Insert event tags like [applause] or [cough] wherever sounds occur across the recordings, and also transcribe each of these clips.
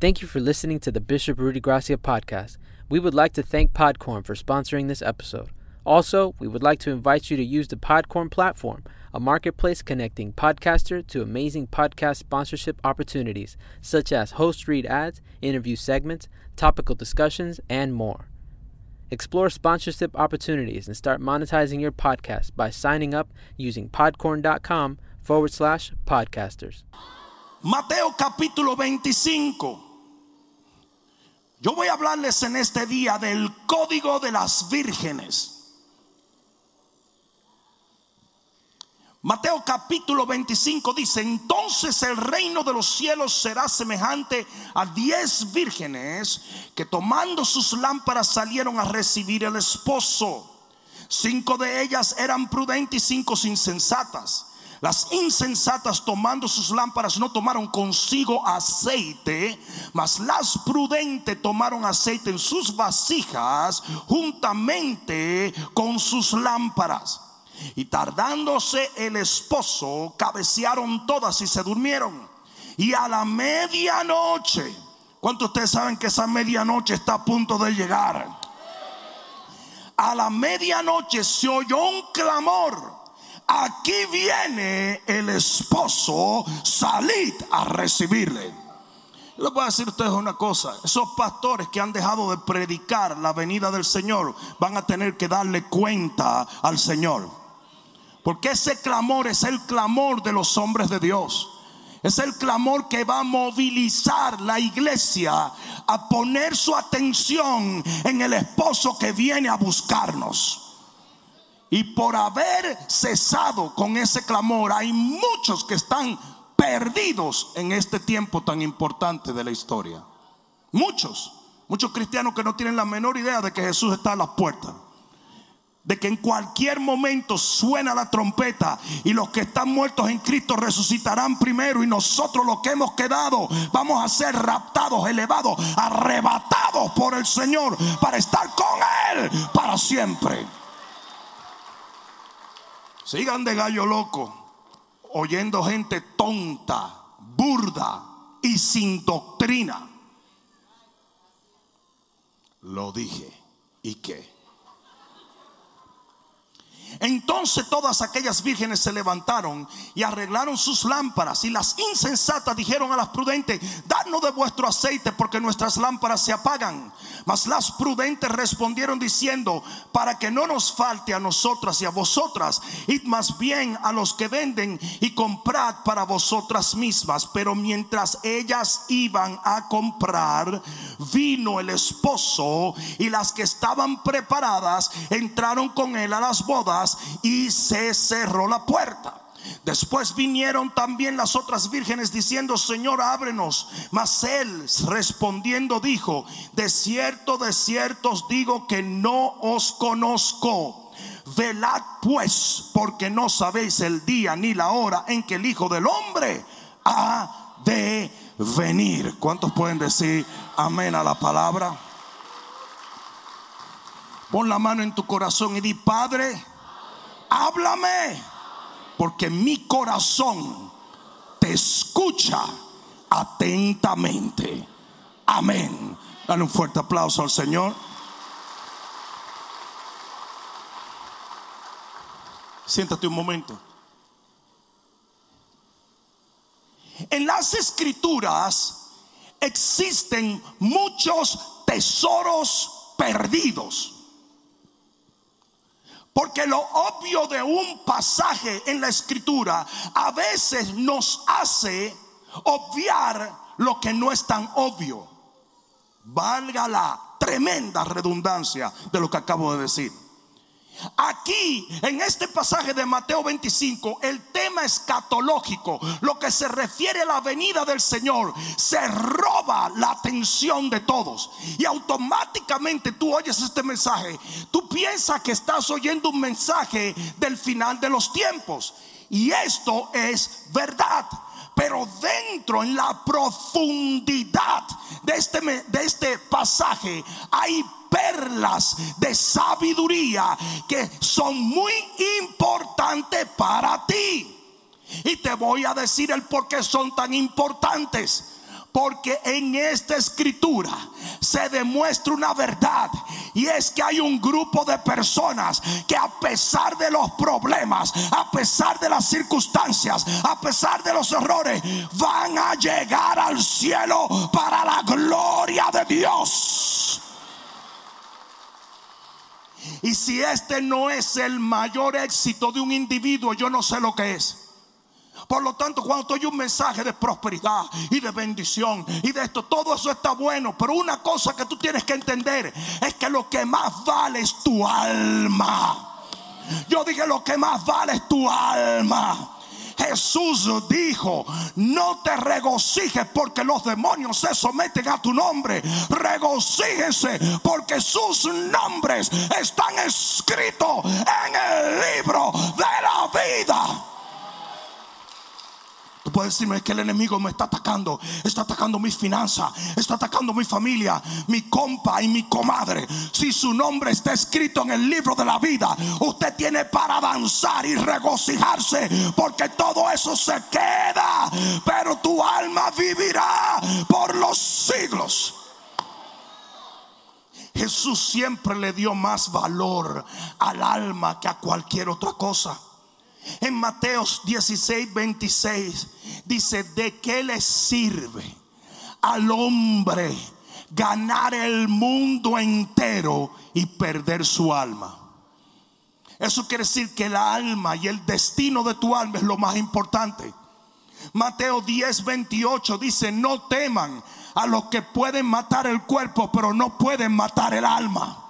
Thank you for listening to the Bishop Rudy Gracia podcast. We would like to thank Podcorn for sponsoring this episode. Also, we would like to invite you to use the Podcorn platform, a marketplace connecting podcaster to amazing podcast sponsorship opportunities, such as host read ads, interview segments, topical discussions, and more. Explore sponsorship opportunities and start monetizing your podcast by signing up using podcorn.com forward slash podcasters. Mateo capítulo 25. Yo voy a hablarles en este día del código de las vírgenes. Mateo capítulo 25 dice, entonces el reino de los cielos será semejante a diez vírgenes que tomando sus lámparas salieron a recibir el esposo. Cinco de ellas eran prudentes y cinco insensatas. Las insensatas tomando sus lámparas no tomaron consigo aceite, mas las prudentes tomaron aceite en sus vasijas juntamente con sus lámparas. Y tardándose el esposo, cabecearon todas y se durmieron. Y a la medianoche, ¿cuántos ustedes saben que esa medianoche está a punto de llegar? A la medianoche se oyó un clamor aquí viene el esposo, salid a recibirle. Les voy a decir a ustedes una cosa, esos pastores que han dejado de predicar la venida del Señor van a tener que darle cuenta al Señor. Porque ese clamor es el clamor de los hombres de Dios. Es el clamor que va a movilizar la iglesia a poner su atención en el esposo que viene a buscarnos. Y por haber cesado con ese clamor, hay muchos que están perdidos en este tiempo tan importante de la historia. Muchos, muchos cristianos que no tienen la menor idea de que Jesús está a las puertas. De que en cualquier momento suena la trompeta y los que están muertos en Cristo resucitarán primero y nosotros los que hemos quedado vamos a ser raptados, elevados, arrebatados por el Señor para estar con Él para siempre. Sigan de gallo loco, oyendo gente tonta, burda y sin doctrina. Lo dije. ¿Y qué? Entonces todas aquellas vírgenes se levantaron y arreglaron sus lámparas. Y las insensatas dijeron a las prudentes: Dadnos de vuestro aceite, porque nuestras lámparas se apagan. Mas las prudentes respondieron diciendo: Para que no nos falte a nosotras y a vosotras, id más bien a los que venden y comprad para vosotras mismas. Pero mientras ellas iban a comprar, vino el esposo y las que estaban preparadas entraron con él a las bodas y se cerró la puerta. Después vinieron también las otras vírgenes diciendo, Señor, ábrenos. Mas él respondiendo dijo, de cierto, de cierto os digo que no os conozco. Velad pues, porque no sabéis el día ni la hora en que el Hijo del Hombre ha de venir. ¿Cuántos pueden decir amén a la palabra? Pon la mano en tu corazón y di, Padre, háblame, porque mi corazón te escucha atentamente. Amén. Dale un fuerte aplauso al Señor. Siéntate un momento. En las escrituras existen muchos tesoros perdidos. Porque lo obvio de un pasaje en la escritura a veces nos hace obviar lo que no es tan obvio. Valga la tremenda redundancia de lo que acabo de decir. Aquí, en este pasaje de Mateo 25, el tema escatológico, lo que se refiere a la venida del Señor, se roba la atención de todos. Y automáticamente tú oyes este mensaje, tú piensas que estás oyendo un mensaje del final de los tiempos. Y esto es verdad. Pero dentro, en la profundidad de este, de este pasaje, hay perlas de sabiduría que son muy importantes para ti. Y te voy a decir el por qué son tan importantes. Porque en esta escritura se demuestra una verdad y es que hay un grupo de personas que a pesar de los problemas, a pesar de las circunstancias, a pesar de los errores, van a llegar al cielo para la gloria de Dios. Y si este no es el mayor éxito de un individuo, yo no sé lo que es. Por lo tanto, cuando tú un mensaje de prosperidad y de bendición y de esto, todo eso está bueno. Pero una cosa que tú tienes que entender es que lo que más vale es tu alma. Yo dije lo que más vale es tu alma. Jesús dijo, no te regocijes porque los demonios se someten a tu nombre. Regocíjense porque sus nombres están escritos en el libro de la vida. Tú puedes decirme que el enemigo me está atacando, está atacando mis finanzas, está atacando mi familia, mi compa y mi comadre. Si su nombre está escrito en el libro de la vida, usted tiene para danzar y regocijarse, porque todo eso se queda, pero tu alma vivirá por los siglos. Jesús siempre le dio más valor al alma que a cualquier otra cosa. En Mateos 16, 26 dice, ¿de qué le sirve al hombre ganar el mundo entero y perder su alma? Eso quiere decir que la alma y el destino de tu alma es lo más importante. Mateo 10, 28 dice, no teman a los que pueden matar el cuerpo, pero no pueden matar el alma.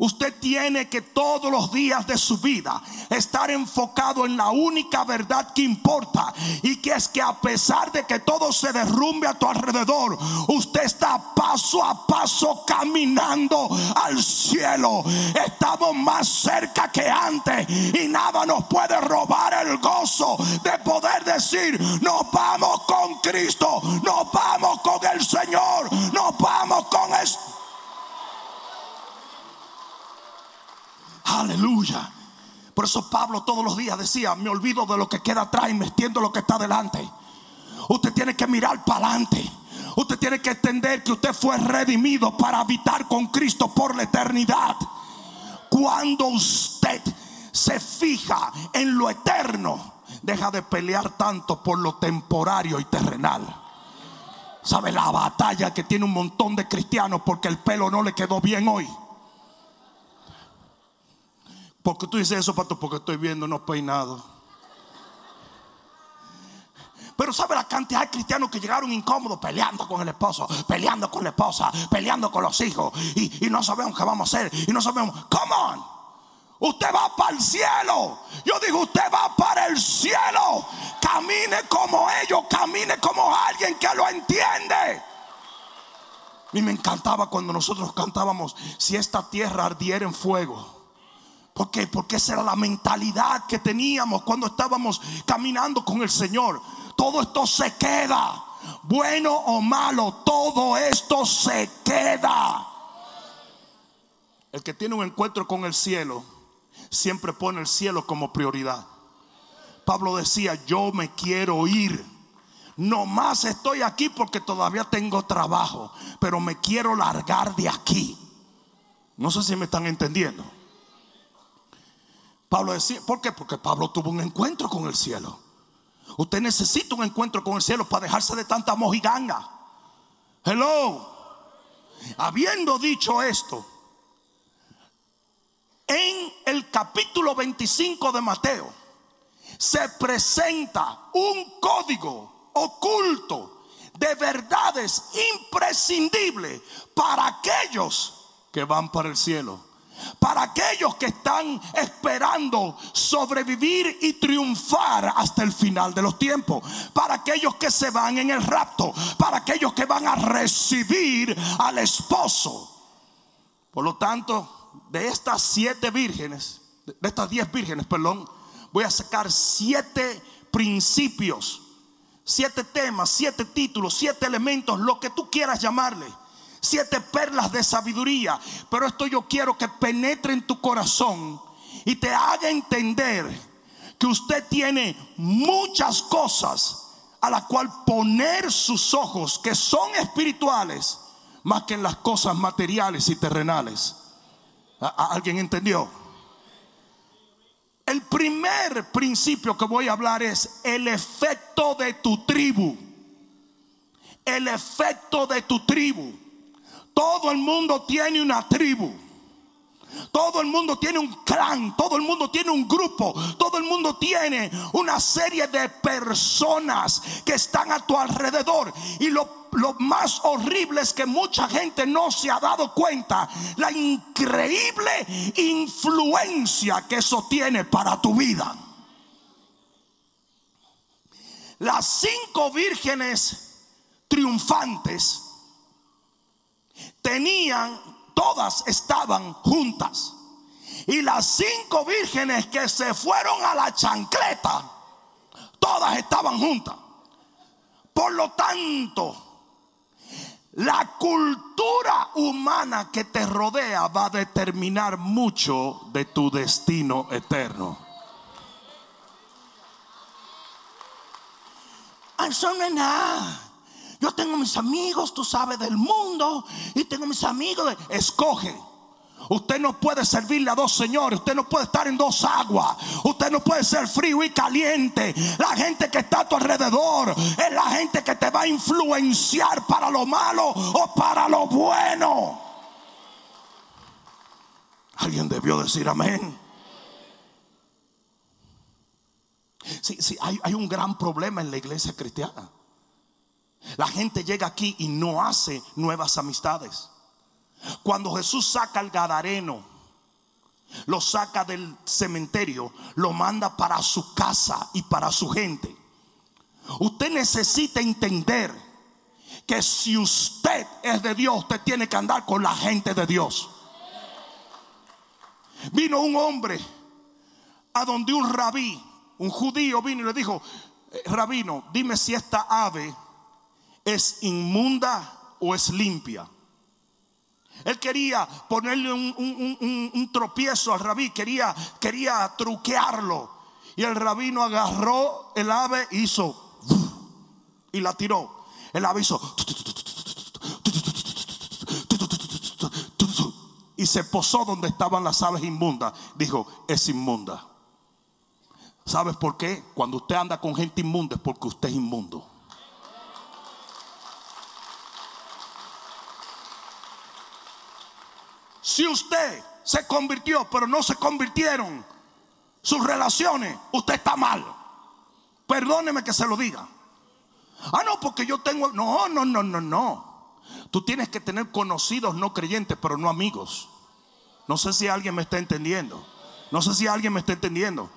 Usted tiene que todos los días de su vida estar enfocado en la única verdad que importa y que es que a pesar de que todo se derrumbe a tu alrededor, usted está paso a paso caminando al cielo. Estamos más cerca que antes y nada nos puede robar el gozo de poder decir, nos vamos con Cristo, nos vamos con el Señor, nos vamos con el Aleluya. Por eso Pablo todos los días decía, me olvido de lo que queda atrás y me extiendo lo que está delante. Usted tiene que mirar para adelante. Usted tiene que entender que usted fue redimido para habitar con Cristo por la eternidad. Cuando usted se fija en lo eterno, deja de pelear tanto por lo temporario y terrenal. ¿Sabe la batalla que tiene un montón de cristianos porque el pelo no le quedó bien hoy? Porque tú dices eso, Pato, porque estoy viendo unos peinados. Pero sabe la cantidad de cristianos que llegaron incómodos peleando con el esposo, peleando con la esposa, peleando con los hijos y, no sabemos qué vamos a hacer y no sabemos. Come on, usted va para el cielo. Yo digo, usted va para el cielo. Camine como ellos, camine como alguien que lo entiende. A mí me encantaba cuando nosotros cantábamos, si esta tierra ardiera en fuego ¿Por qué? Porque esa era la mentalidad que teníamos cuando estábamos caminando con el Señor. Todo esto se queda. Bueno o malo, todo esto se queda. El que tiene un encuentro con el cielo siempre pone el cielo como prioridad. Pablo decía, yo me quiero ir. No más estoy aquí porque todavía tengo trabajo, pero me quiero largar de aquí. No sé si me están entendiendo. Pablo decía, ¿por qué? Porque Pablo tuvo un encuentro con el cielo. Usted necesita un encuentro con el cielo para dejarse de tanta mojiganga. Hello. Habiendo dicho esto, en el capítulo 25 de Mateo se presenta un código oculto de verdades imprescindibles para aquellos que van para el cielo para aquellos que están esperando sobrevivir y triunfar hasta el final de los tiempos, para aquellos que se van en el rapto, para aquellos que van a recibir al esposo. Por lo tanto, de estas siete vírgenes, de estas diez vírgenes, perdón, voy a sacar siete principios, siete temas, siete títulos, siete elementos, lo que tú quieras llamarle siete perlas de sabiduría. Pero esto yo quiero que penetre en tu corazón y te haga entender que usted tiene muchas cosas a la cual poner sus ojos, que son espirituales, más que en las cosas materiales y terrenales. ¿Alguien entendió? El primer principio que voy a hablar es el efecto de tu tribu. El efecto de tu tribu. Todo el mundo tiene una tribu. Todo el mundo tiene un clan, todo el mundo tiene un grupo, todo el mundo tiene una serie de personas que están a tu alrededor. Y lo, lo, más horrible es que mucha gente no se ha dado cuenta la increíble influencia que eso tiene para tu vida. Las cinco vírgenes triunfantes tenían todas estaban juntas. Y las cinco vírgenes que se fueron a la chancleta, todas estaban juntas. Por lo tanto, la cultura humana que te rodea va a determinar mucho de tu destino eterno. Yo tengo mis amigos, tú sabes, del mundo. Y tengo mis amigos. De... Escoge. Usted no puede servirle a dos señores. Usted no puede estar en dos aguas. Usted no puede ser frío y caliente. La gente que está a tu alrededor es la gente que te va a influenciar para lo malo o para lo bueno. Alguien debió decir amén. Sí, sí, hay, hay un gran problema en la iglesia cristiana. La gente llega aquí y no hace nuevas amistades. Cuando Jesús saca al Gadareno, lo saca del cementerio, lo manda para su casa y para su gente. Usted necesita entender que si usted es de Dios, usted tiene que andar con la gente de Dios. Vino un hombre a donde un rabí, un judío, vino y le dijo, eh, rabino, dime si esta ave es inmunda o es limpia. Él quería ponerle un, tropiezo al rabí, quería, quería truquearlo. Y el rabino agarró el ave, hizo y la tiró. El ave hizo y se posó donde estaban las aves inmundas. Dijo, es inmunda. ¿Sabes por qué? Cuando usted anda con gente inmunda es porque usted es inmundo. Si usted se convirtió, pero no se convirtieron sus relaciones, usted está mal. Perdóneme que se lo diga. Ah, no, porque yo tengo... No, no, no, no, no. Tú tienes que tener conocidos no creyentes, pero no amigos. No sé si alguien me está entendiendo. No sé si alguien me está entendiendo.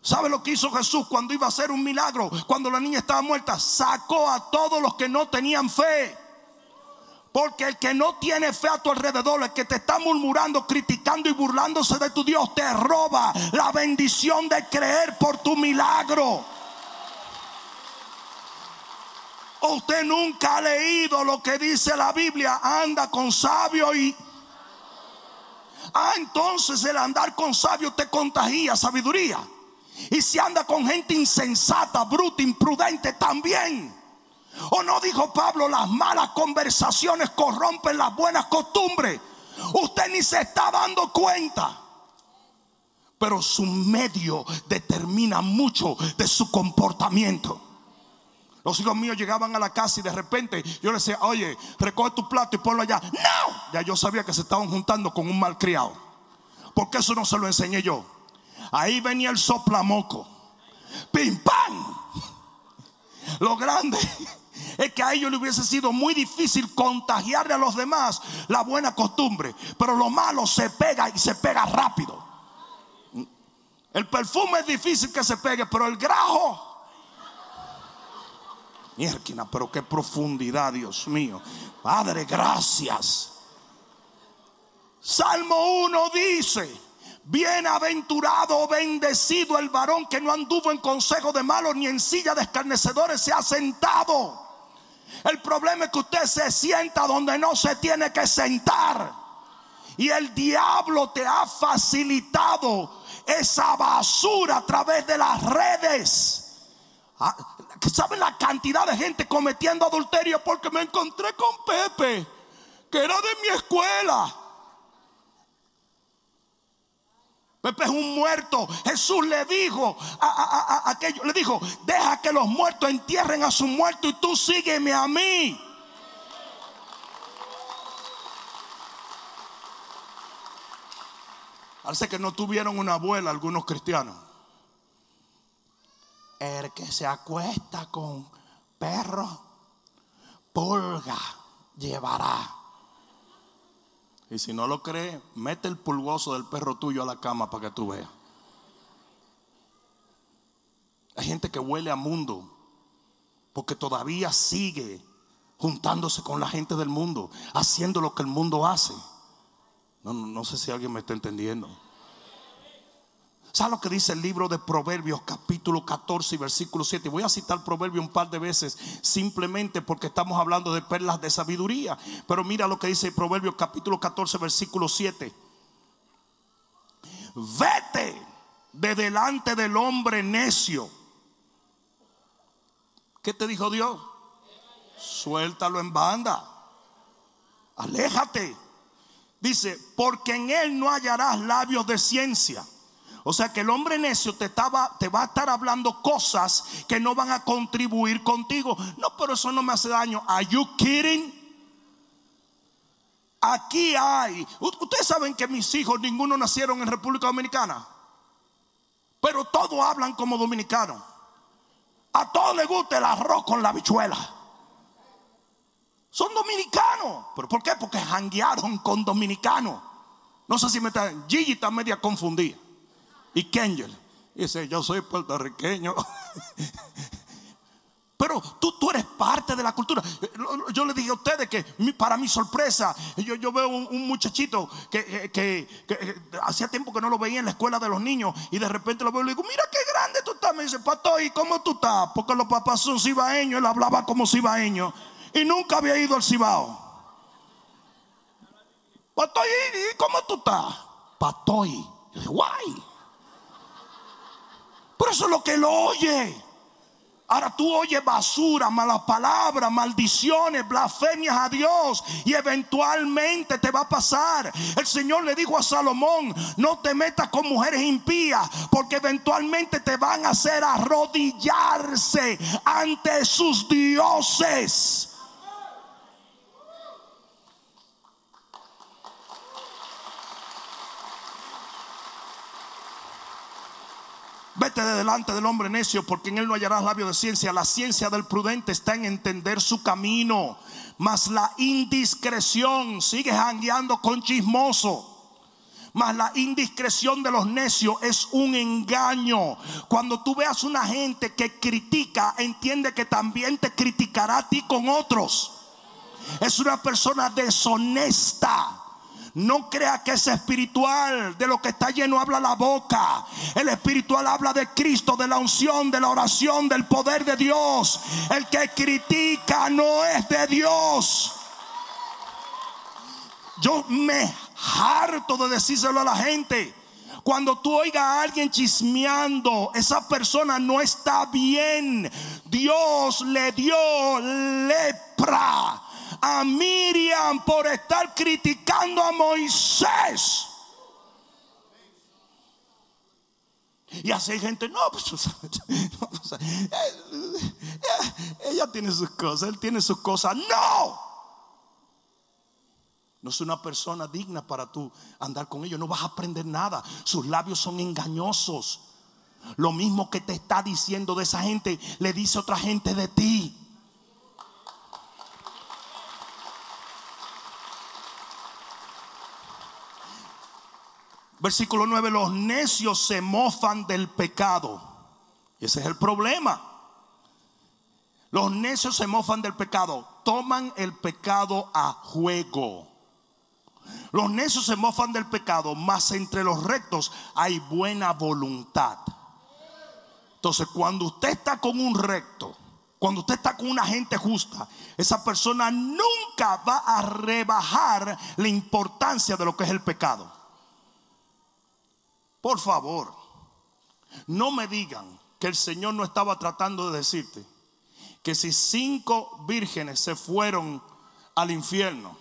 ¿Sabe lo que hizo Jesús cuando iba a hacer un milagro? Cuando la niña estaba muerta, sacó a todos los que no tenían fe. Porque el que no tiene fe a tu alrededor, el que te está murmurando, criticando y burlándose de tu Dios, te roba la bendición de creer por tu milagro. usted nunca ha leído lo que dice la Biblia, anda con sabio y... Ah, entonces el andar con sabio te contagia sabiduría. Y si anda con gente insensata, bruta, imprudente, también. ¿O no dijo Pablo, las malas conversaciones corrompen las buenas costumbres? Usted ni se está dando cuenta. Pero su medio determina mucho de su comportamiento. Los hijos míos llegaban a la casa y de repente yo les decía, oye, recoge tu plato y ponlo allá. No, ya yo sabía que se estaban juntando con un malcriado. Porque eso no se lo enseñé yo. Ahí venía el soplamoco. Pim, pam. Lo grande es que a ellos le hubiese sido muy difícil contagiarle a los demás la buena costumbre. Pero lo malo se pega y se pega rápido. El perfume es difícil que se pegue, pero el grajo. Mierquina, pero qué profundidad, Dios mío. Padre, gracias. Salmo 1 dice: Bienaventurado, bendecido el varón que no anduvo en consejo de malos ni en silla de escarnecedores se ha sentado el problema es que usted se sienta donde no se tiene que sentar. Y el diablo te ha facilitado esa basura a través de las redes. Ah, ¿Saben la cantidad de gente cometiendo adulterio? Porque me encontré con Pepe, que era de mi escuela. Pepe es un muerto. Jesús le dijo a, aquello, le dijo, deja que los muertos entierren a su muerto y tú sígueme a mí. Parece que no tuvieron una abuela algunos cristianos. El que se acuesta con perro, pulga llevará. Y si no lo cree, mete el pulgoso del perro tuyo a la cama para que tú veas. Hay gente que huele a mundo porque todavía sigue juntándose con la gente del mundo, haciendo lo que el mundo hace. No, no, no sé si alguien me está entendiendo. ¿Sabe lo que dice el libro de Proverbios capítulo 14 y versículo 7? Voy a citar Proverbios un par de veces simplemente porque estamos hablando de perlas de sabiduría. Pero mira lo que dice Proverbios capítulo 14 versículo 7. Vete de delante del hombre necio. ¿Qué te dijo Dios? Suéltalo en banda. Aléjate. Dice, porque en él no hallarás labios de ciencia o sea que el hombre necio te, estaba, te va a estar hablando cosas que no van a contribuir contigo. No, pero eso no me hace daño. ¿Are you kidding? Aquí hay. Ustedes saben que mis hijos, ninguno nacieron en República Dominicana. Pero todos hablan como dominicanos. A todos les gusta el arroz con la bichuela. Son dominicanos. ¿Pero por qué? Porque janguearon con dominicanos. No sé si me están. Gigi está media confundida y Kengel. Dice, yo soy puertorriqueño. [laughs] Pero tú, tú eres parte de la cultura. Yo le dije a ustedes que para mi sorpresa, yo, yo veo un, muchachito que, que, hacía tiempo que no lo veía en la escuela de los niños y de repente lo veo y le digo, mira qué grande tú estás. Me dice, Pato, ¿y cómo tú estás? Porque los papás son cibaeños, él hablaba como cibaeño y nunca había ido al cibao. Patoy, ¿y cómo tú estás? Patoy. Guay. Por eso es lo que lo oye. Ahora tú oyes basura, malas palabras, maldiciones, blasfemias a Dios y eventualmente te va a pasar. El Señor le dijo a Salomón, no te metas con mujeres impías porque eventualmente te van a hacer arrodillarse ante sus dioses. De delante del hombre necio, porque en él no hallarás labio de ciencia. La ciencia del prudente está en entender su camino. Mas la indiscreción sigue jangueando con chismoso. Mas la indiscreción de los necios es un engaño. Cuando tú veas una gente que critica, entiende que también te criticará a ti con otros. Es una persona deshonesta. No crea que es espiritual. De lo que está lleno habla la boca. El espiritual habla de Cristo, de la unción, de la oración, del poder de Dios. El que critica no es de Dios. Yo me harto de decírselo a la gente. Cuando tú oigas a alguien chismeando, esa persona no está bien. Dios le dio lepra a Miriam por estar criticando a Moisés. Y así hay gente, no, pues, [laughs] ella tiene sus cosas, él tiene sus cosas. No, no es una persona digna para tú andar con ellos, no vas a aprender nada. Sus labios son engañosos. Lo mismo que te está diciendo de esa gente, le dice otra gente de ti. Versículo 9, los necios se mofan del pecado. Ese es el problema. Los necios se mofan del pecado, toman el pecado a juego. Los necios se mofan del pecado, mas entre los rectos hay buena voluntad. Entonces, cuando usted está con un recto, cuando usted está con una gente justa, esa persona nunca va a rebajar la importancia de lo que es el pecado. Por favor, no me digan que el Señor no estaba tratando de decirte que si cinco vírgenes se fueron al infierno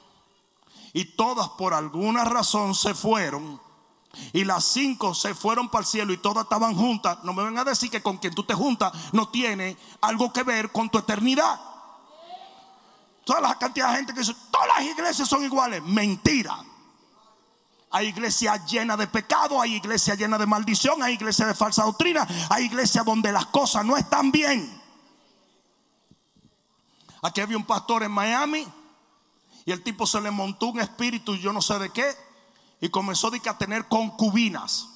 y todas por alguna razón se fueron y las cinco se fueron para el cielo y todas estaban juntas, no me vengan a decir que con quien tú te juntas no tiene algo que ver con tu eternidad. Todas las cantidad de gente que dice, todas las iglesias son iguales. Mentira. Hay iglesias llenas de pecado, hay iglesias llenas de maldición, hay iglesias de falsa doctrina, hay iglesias donde las cosas no están bien. Aquí había un pastor en Miami y el tipo se le montó un espíritu, yo no sé de qué, y comenzó a tener concubinas.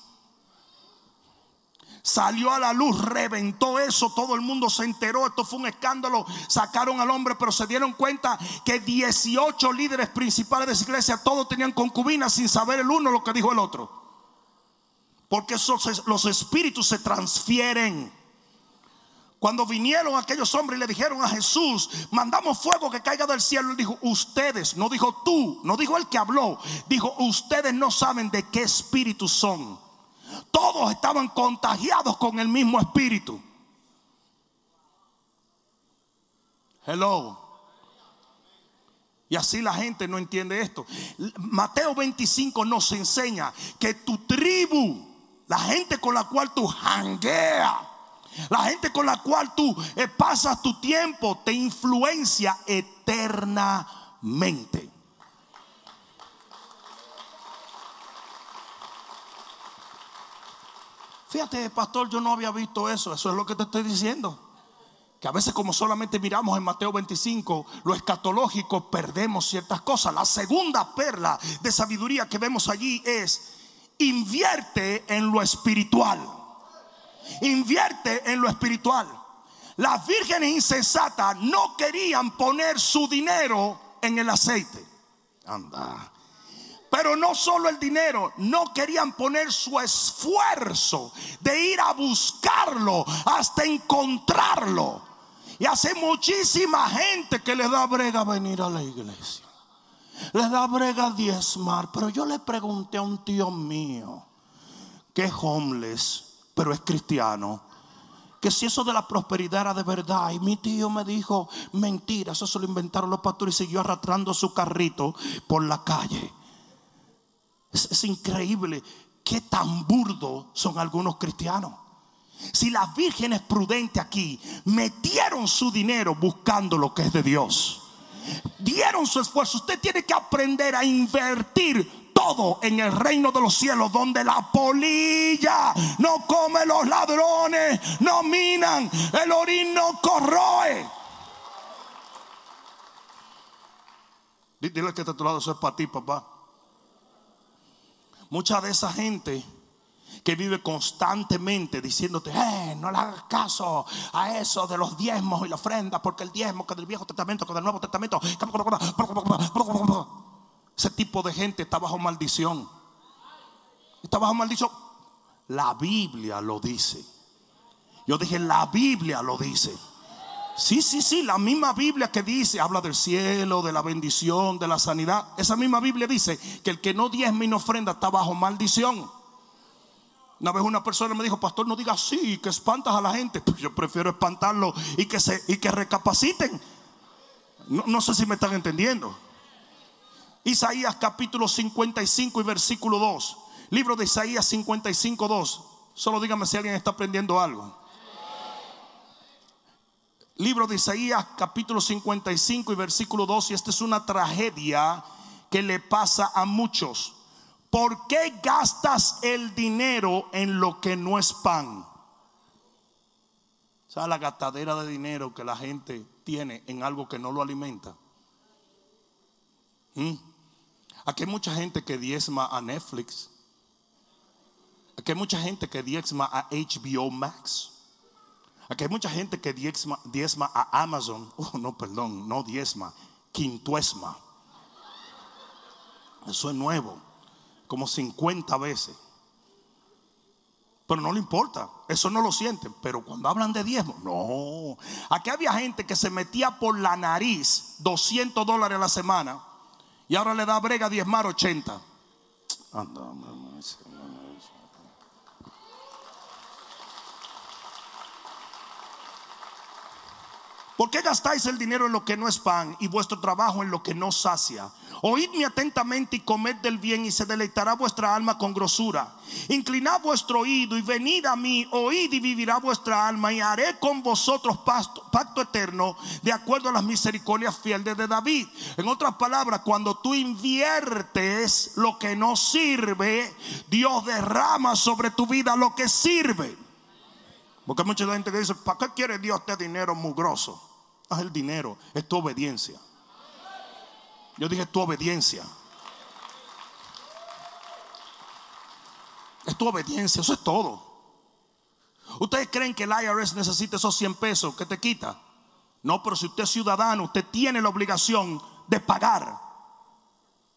Salió a la luz, reventó eso, todo el mundo se enteró, esto fue un escándalo, sacaron al hombre, pero se dieron cuenta que 18 líderes principales de esa iglesia, todos tenían concubinas sin saber el uno lo que dijo el otro. Porque esos, los espíritus se transfieren. Cuando vinieron aquellos hombres y le dijeron a Jesús, mandamos fuego que caiga del cielo, él dijo, ustedes, no dijo tú, no dijo el que habló, dijo, ustedes no saben de qué espíritu son. Todos estaban contagiados con el mismo espíritu. Hello. Y así la gente no entiende esto. Mateo 25 nos enseña que tu tribu, la gente con la cual tú jangueas, la gente con la cual tú eh, pasas tu tiempo te influencia eternamente. Fíjate, pastor, yo no había visto eso. Eso es lo que te estoy diciendo. Que a veces como solamente miramos en Mateo 25 lo escatológico, perdemos ciertas cosas. La segunda perla de sabiduría que vemos allí es, invierte en lo espiritual invierte en lo espiritual. Las vírgenes insensatas no querían poner su dinero en el aceite. Anda. Pero no solo el dinero, no querían poner su esfuerzo de ir a buscarlo hasta encontrarlo. Y hace muchísima gente que le da brega venir a la iglesia. Le da brega diezmar. Pero yo le pregunté a un tío mío que es homeless pero es cristiano. Que si eso de la prosperidad era de verdad. Y mi tío me dijo, mentira, eso se lo inventaron los pastores y siguió arrastrando su carrito por la calle. Es, es increíble qué tan burdo son algunos cristianos. Si las vírgenes prudentes aquí metieron su dinero buscando lo que es de Dios, dieron su esfuerzo, usted tiene que aprender a invertir todo en el reino de los cielos, donde la polilla no come los ladrones, no minan, el orín no corroe. Dile que está a tu lado, eso es para ti, papá. Mucha de esa gente que vive constantemente diciéndote, eh, no le hagas caso a eso de los diezmos y la ofrenda, porque el diezmo que del Viejo Testamento, que del Nuevo Testamento, ese tipo de gente está bajo maldición. Está bajo maldición. La Biblia lo dice. Yo dije, la Biblia lo dice. Sí, sí, sí, la misma Biblia que dice, habla del cielo, de la bendición, de la sanidad. Esa misma Biblia dice que el que no diezme y no ofrenda está bajo maldición. Una vez una persona me dijo, pastor, no diga así, que espantas a la gente. Pues yo prefiero espantarlo y que, se, y que recapaciten. No, no sé si me están entendiendo. Isaías capítulo 55 y versículo 2. Libro de Isaías 55, 2. Solo dígame si alguien está aprendiendo algo. Libro de Isaías capítulo 55 y versículo 2. Y esta es una tragedia que le pasa a muchos. ¿Por qué gastas el dinero en lo que no es pan? O sea, la gastadera de dinero que la gente tiene en algo que no lo alimenta. ¿Mm? Aquí hay mucha gente que diezma a Netflix. Aquí hay mucha gente que diezma a HBO Max. Aquí hay mucha gente que diezma, a Amazon. [laughs] Oh, no, perdón, no diezma, quintuesma. Eso es nuevo, como 50 veces. Pero no le importa, eso no lo sienten. Pero cuando hablan de diezmo, no. Aquí había gente que se metía por la nariz 200 dólares a la semana y ahora le da brega diezmar 80. ¿Por qué gastáis el dinero en lo que no es pan y vuestro trabajo en lo que no sacia? Oídme atentamente y comed del bien y se deleitará vuestra alma con grosura. Inclinad vuestro oído y venid a mí, oíd y vivirá vuestra alma y haré con vosotros pacto, eterno de acuerdo a las misericordias fieles de David. En otras palabras, cuando tú inviertes lo que no sirve, Dios derrama sobre tu vida lo que sirve. Porque mucha gente que dice, ¿para qué quiere Dios este dinero mugroso? Es el dinero, es tu obediencia. Yo dije tu obediencia. Es tu obediencia, eso es todo. ¿Ustedes creen que el IRS necesita esos 100 pesos que te quita? No, pero si usted es ciudadano, usted tiene la obligación de pagar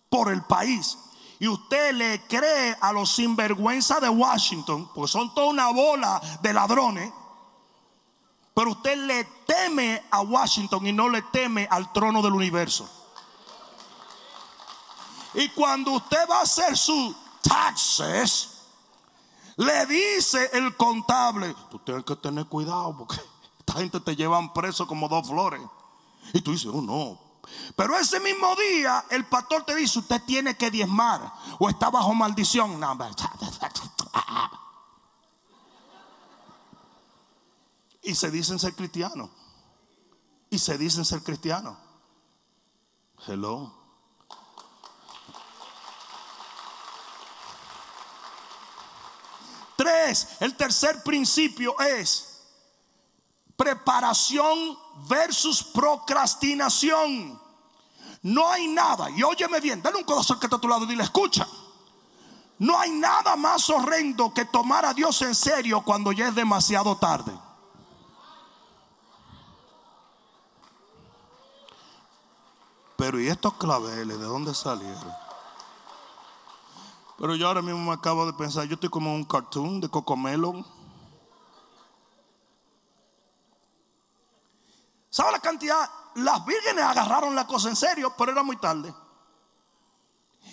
por el país. Y usted le cree a los sinvergüenza de Washington, porque son toda una bola de ladrones. Pero usted le teme a Washington y no le teme al trono del universo. Y cuando usted va a hacer sus taxes, le dice el contable, tú tienes que tener cuidado porque esta gente te llevan preso como dos flores. Y tú dices, oh no. Pero ese mismo día el pastor te dice, usted tiene que diezmar o está bajo maldición. No, [laughs] Y se dicen ser cristianos. Y se dicen ser cristianos. Hello. Tres, el tercer principio es preparación versus procrastinación. No hay nada, y óyeme bien, dale un corazón que está a tu lado y dile, escucha. No hay nada más horrendo que tomar a Dios en serio cuando ya es demasiado tarde. Pero ¿y estos claveles de dónde salieron? Pero yo ahora mismo me acabo de pensar, yo estoy como un cartoon de Cocomelon. ¿Sabe la cantidad? Las vírgenes agarraron la cosa en serio, pero era muy tarde.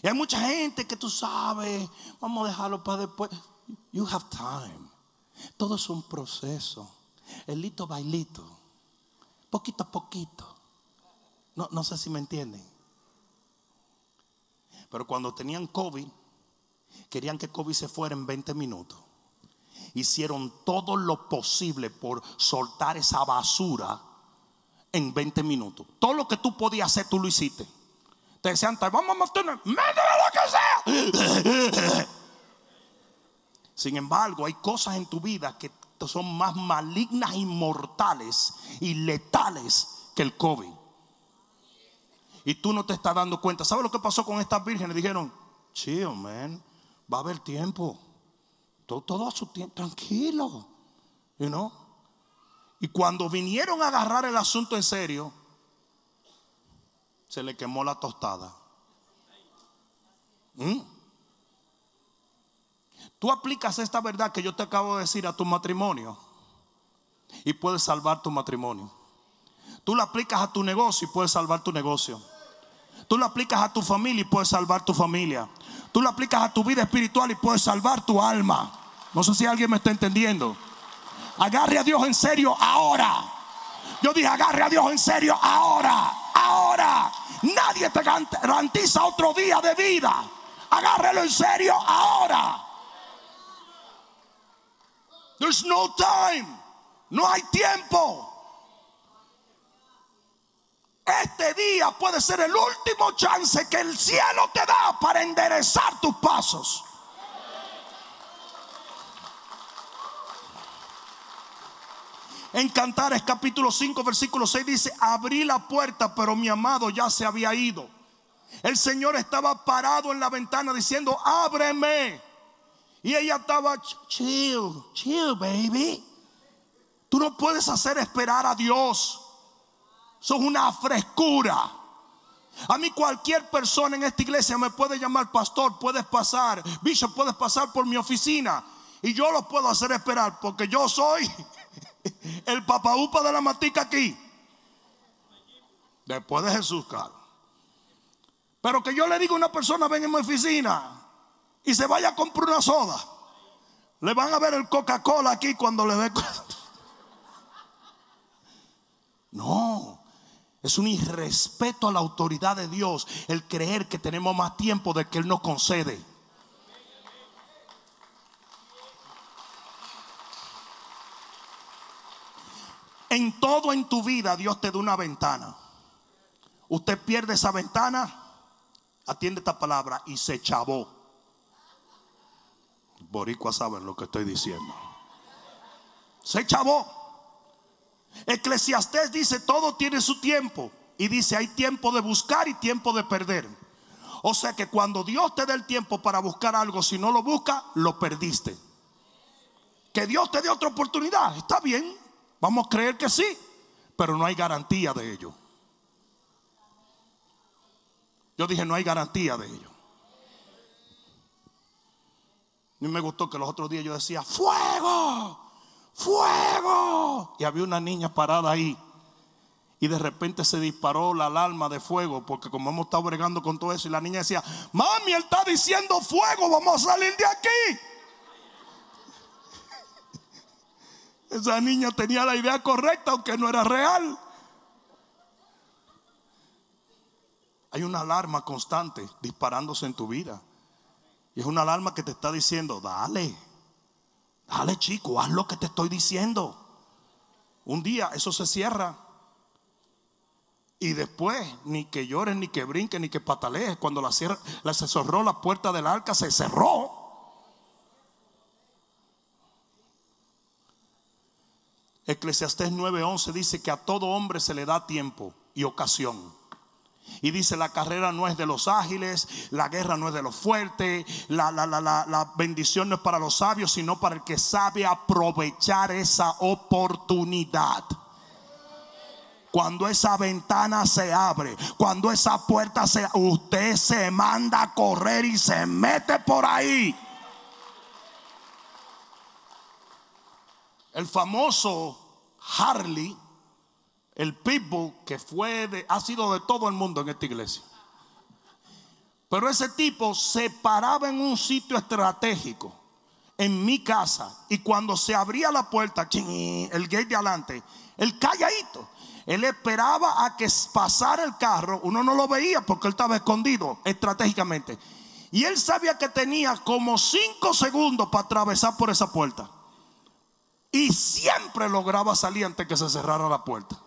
Y hay mucha gente que tú sabes, vamos a dejarlo para después. You have time. Todo es un proceso. El lito bailito. Poquito a poquito. No, no sé si me entienden. Pero cuando tenían COVID, querían que COVID se fuera en 20 minutos. Hicieron todo lo posible por soltar esa basura en 20 minutos. Todo lo que tú podías hacer, tú lo hiciste. Te decían, vamos a mantener, lo que sea. [laughs] Sin embargo, hay cosas en tu vida que son más malignas y mortales y letales que el COVID y tú no te estás dando cuenta. ¿Sabes lo que pasó con estas vírgenes? Dijeron, chill, man, va a haber tiempo. Todo, a su tiempo, tranquilo. You know? Y cuando vinieron a agarrar el asunto en serio, se le quemó la tostada. ¿Mm? Tú aplicas esta verdad que yo te acabo de decir a tu matrimonio y puedes salvar tu matrimonio. Tú la aplicas a tu negocio y puedes salvar tu negocio. Tú lo aplicas a tu familia y puedes salvar tu familia. Tú lo aplicas a tu vida espiritual y puedes salvar tu alma. No sé si alguien me está entendiendo. Agarre a Dios en serio ahora. Yo dije, agarre a Dios en serio ahora. Ahora. Nadie te garantiza otro día de vida. Agárrelo en serio ahora. There's no time. No hay tiempo. Este día puede ser el último chance que el cielo te da para enderezar tus pasos. En Cantares capítulo 5 versículo 6 dice, abrí la puerta pero mi amado ya se había ido. El Señor estaba parado en la ventana diciendo, ábreme. Y ella estaba, chill, chill, baby. Tú no puedes hacer esperar a Dios son una frescura. A mí cualquier persona en esta iglesia me puede llamar pastor, puedes pasar, bishop, puedes pasar por mi oficina y yo lo puedo hacer esperar porque yo soy [laughs] el papaupa de la matica aquí. Después de Jesús, claro. Pero que yo le diga a una persona, ven en mi oficina y se vaya a comprar una soda. Le van a ver el Coca-Cola aquí cuando le ve. [laughs] No. Es un irrespeto a la autoridad de Dios el creer que tenemos más tiempo de que Él nos concede. En todo en tu vida Dios te da una ventana. Usted pierde esa ventana, atiende esta palabra y se chavó. Boricua saben lo que estoy diciendo. Se chavó. Eclesiastés dice, todo tiene su tiempo. Y dice, hay tiempo de buscar y tiempo de perder. O sea que cuando Dios te dé el tiempo para buscar algo, si no lo busca, lo perdiste. Que Dios te dé otra oportunidad, está bien. Vamos a creer que sí, pero no hay garantía de ello. Yo dije, no hay garantía de ello. A mí me gustó que los otros días yo decía, fuego, fuego. Y había una niña parada ahí. Y de repente se disparó la alarma de fuego, porque como hemos estado bregando con todo eso, y la niña decía, mami, él está diciendo fuego, vamos a salir de aquí. [laughs] Esa niña tenía la idea correcta, aunque no era real. Hay una alarma constante disparándose en tu vida. Y es una alarma que te está diciendo, dale, dale chico, haz lo que te estoy diciendo. Un día eso se cierra. Y después, ni que llores, ni que brinques, ni que patalees. Cuando la, cierra, la se cerró la puerta del arca, se cerró. Eclesiastés 9:11 dice que a todo hombre se le da tiempo y ocasión. Y dice, la carrera no es de los ágiles, la guerra no es de los fuertes, la, la, la, la, bendición no es para los sabios, sino para el que sabe aprovechar esa oportunidad. Cuando esa ventana se abre, cuando esa puerta se usted se manda a correr y se mete por ahí. El famoso Harley el pitbull que fue de, ha sido de todo el mundo en esta iglesia. Pero ese tipo se paraba en un sitio estratégico, en mi casa, y cuando se abría la puerta, el gate de adelante, el calladito, él esperaba a que pasara el carro, uno no lo veía porque él estaba escondido estratégicamente. Y él sabía que tenía como cinco segundos para atravesar por esa puerta. Y siempre lograba salir antes que se cerrara la puerta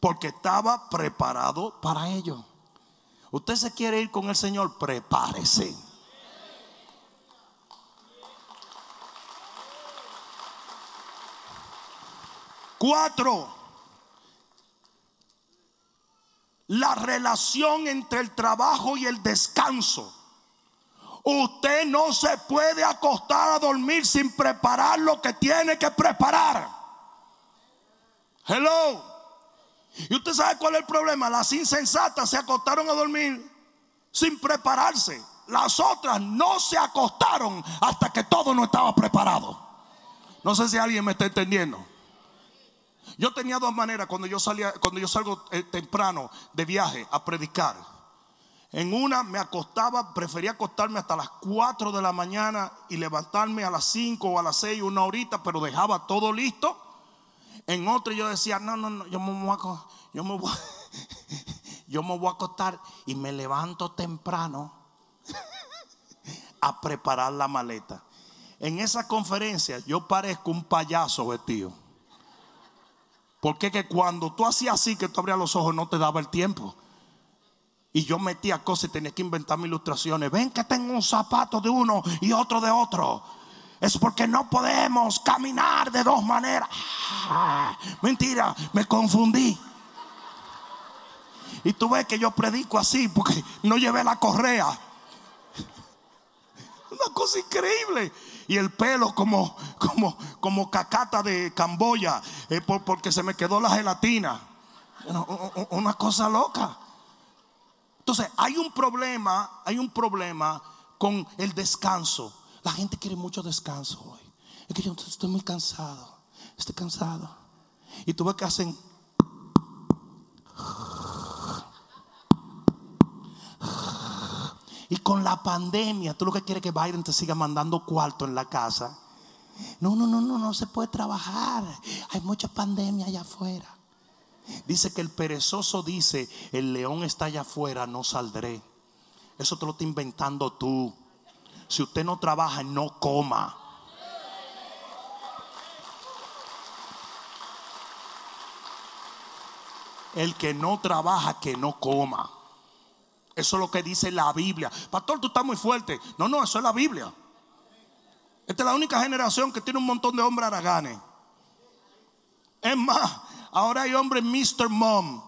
porque estaba preparado para ello. Usted se quiere ir con el Señor, prepárese. Cuatro, la relación entre el trabajo y el descanso. Usted no se puede acostar a dormir sin preparar lo que tiene que preparar. Hello. Y usted sabe cuál es el problema. Las insensatas se acostaron a dormir sin prepararse. Las otras no se acostaron hasta que todo no estaba preparado. No sé si alguien me está entendiendo. Yo tenía dos maneras cuando yo salía, cuando yo salgo eh, temprano de viaje a predicar. En una me acostaba, prefería acostarme hasta las 4 de la mañana y levantarme a las 5 o a las 6, una horita, pero dejaba todo listo en otro yo decía, no, no, no, yo me voy a, yo me voy, [laughs] yo me voy a acostar y me levanto temprano a preparar la maleta. En esa conferencia yo parezco un payaso vestido. Porque que cuando tú hacías así, que tú abrías los ojos, no te daba el tiempo. Y yo metía cosas y tenía que inventar mis ilustraciones. Ven que tengo un zapato de uno y otro de otro es porque no podemos caminar de dos maneras. Ah, mentira, me confundí. Y tú ves que yo predico así porque no llevé la correa. Una cosa increíble. Y el pelo como, como, como cacata de Camboya, eh, porque se me quedó la gelatina. Una cosa loca. Entonces, hay un problema, hay un problema con el descanso. La gente quiere mucho descanso hoy. Es que yo estoy muy cansado. Estoy cansado. Y tú ves que hacen. [laughs] Y con la pandemia, tú lo que quieres que Biden te siga mandando cuarto en la casa. No, no, no, no, no se puede trabajar. Hay mucha pandemia allá afuera. Dice que el perezoso dice, el león está allá afuera, no saldré. Eso te lo está inventando tú. Si usted no trabaja, no coma. El que no trabaja, que no coma. Eso es lo que dice la Biblia. Pastor, tú estás muy fuerte. No, no, eso es la Biblia. Esta es la única generación que tiene un montón de hombres araganes. Es más, ahora hay hombres Mr. Mom.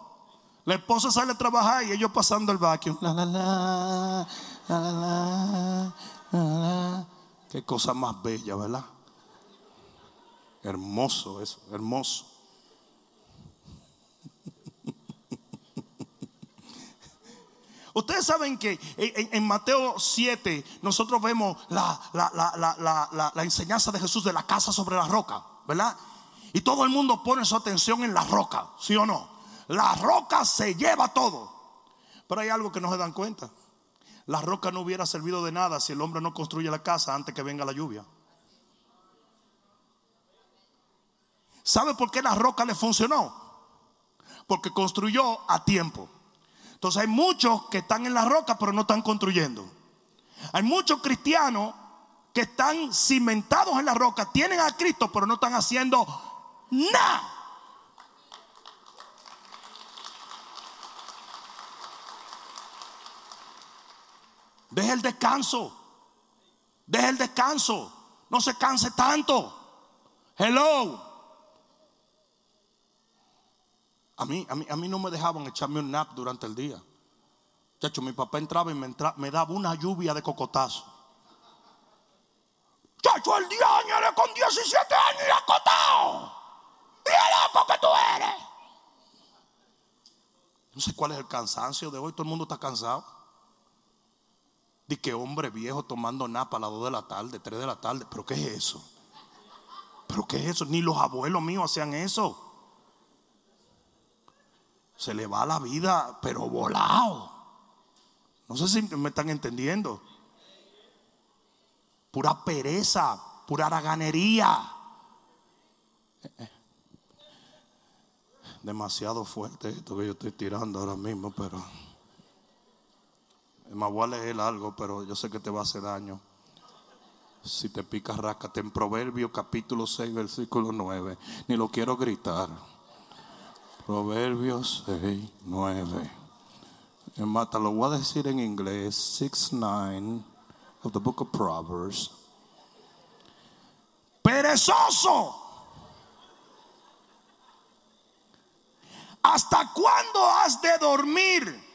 La esposa sale a trabajar y ellos pasando el la, la, la, la, la, la, la. Qué cosa más bella, ¿verdad? Hermoso eso, hermoso. [laughs] Ustedes saben que en, Mateo 7 nosotros vemos la, la, la, la, enseñanza de Jesús de la casa sobre la roca, ¿verdad? Y todo el mundo pone su atención en la roca, ¿sí o no? La roca se lleva todo. Pero hay algo que no se dan cuenta. La roca no hubiera servido de nada si el hombre no construye la casa antes que venga la lluvia. ¿Sabe por qué la roca le funcionó? Porque construyó a tiempo. Entonces hay muchos que están en la roca pero no están construyendo. Hay muchos cristianos que están cimentados en la roca, tienen a Cristo pero no están haciendo nada. Deje el descanso. Deje el descanso. No se canse tanto. Hello. A mí, a mí, a mí no me dejaban echarme un nap durante el día. Chacho, mi papá entraba y me, me daba una lluvia de cocotazo. Chacho, el día con 17 años y acotado. ¡Qué loco que tú eres! No sé cuál es el cansancio de hoy. Todo el mundo está cansado. De que hombre viejo tomando napa a las 2 de la tarde, 3 de la tarde. ¿Pero qué es eso? ¿Pero qué es eso? Ni los abuelos míos hacían eso. Se le va la vida, pero volado. No sé si me están entendiendo. Pura pereza, pura haraganería. Demasiado fuerte esto que yo estoy tirando ahora mismo, pero me voy a leer algo, pero yo sé que te va a hacer daño. Si te picas, ráscate en Proverbio capítulo 6, versículo 9. Ni lo quiero gritar. Proverbios 6, 9. Mata, lo voy a decir en inglés. 6, 9 of the book of Proverbs. Perezoso. ¿Hasta cuándo has de dormir?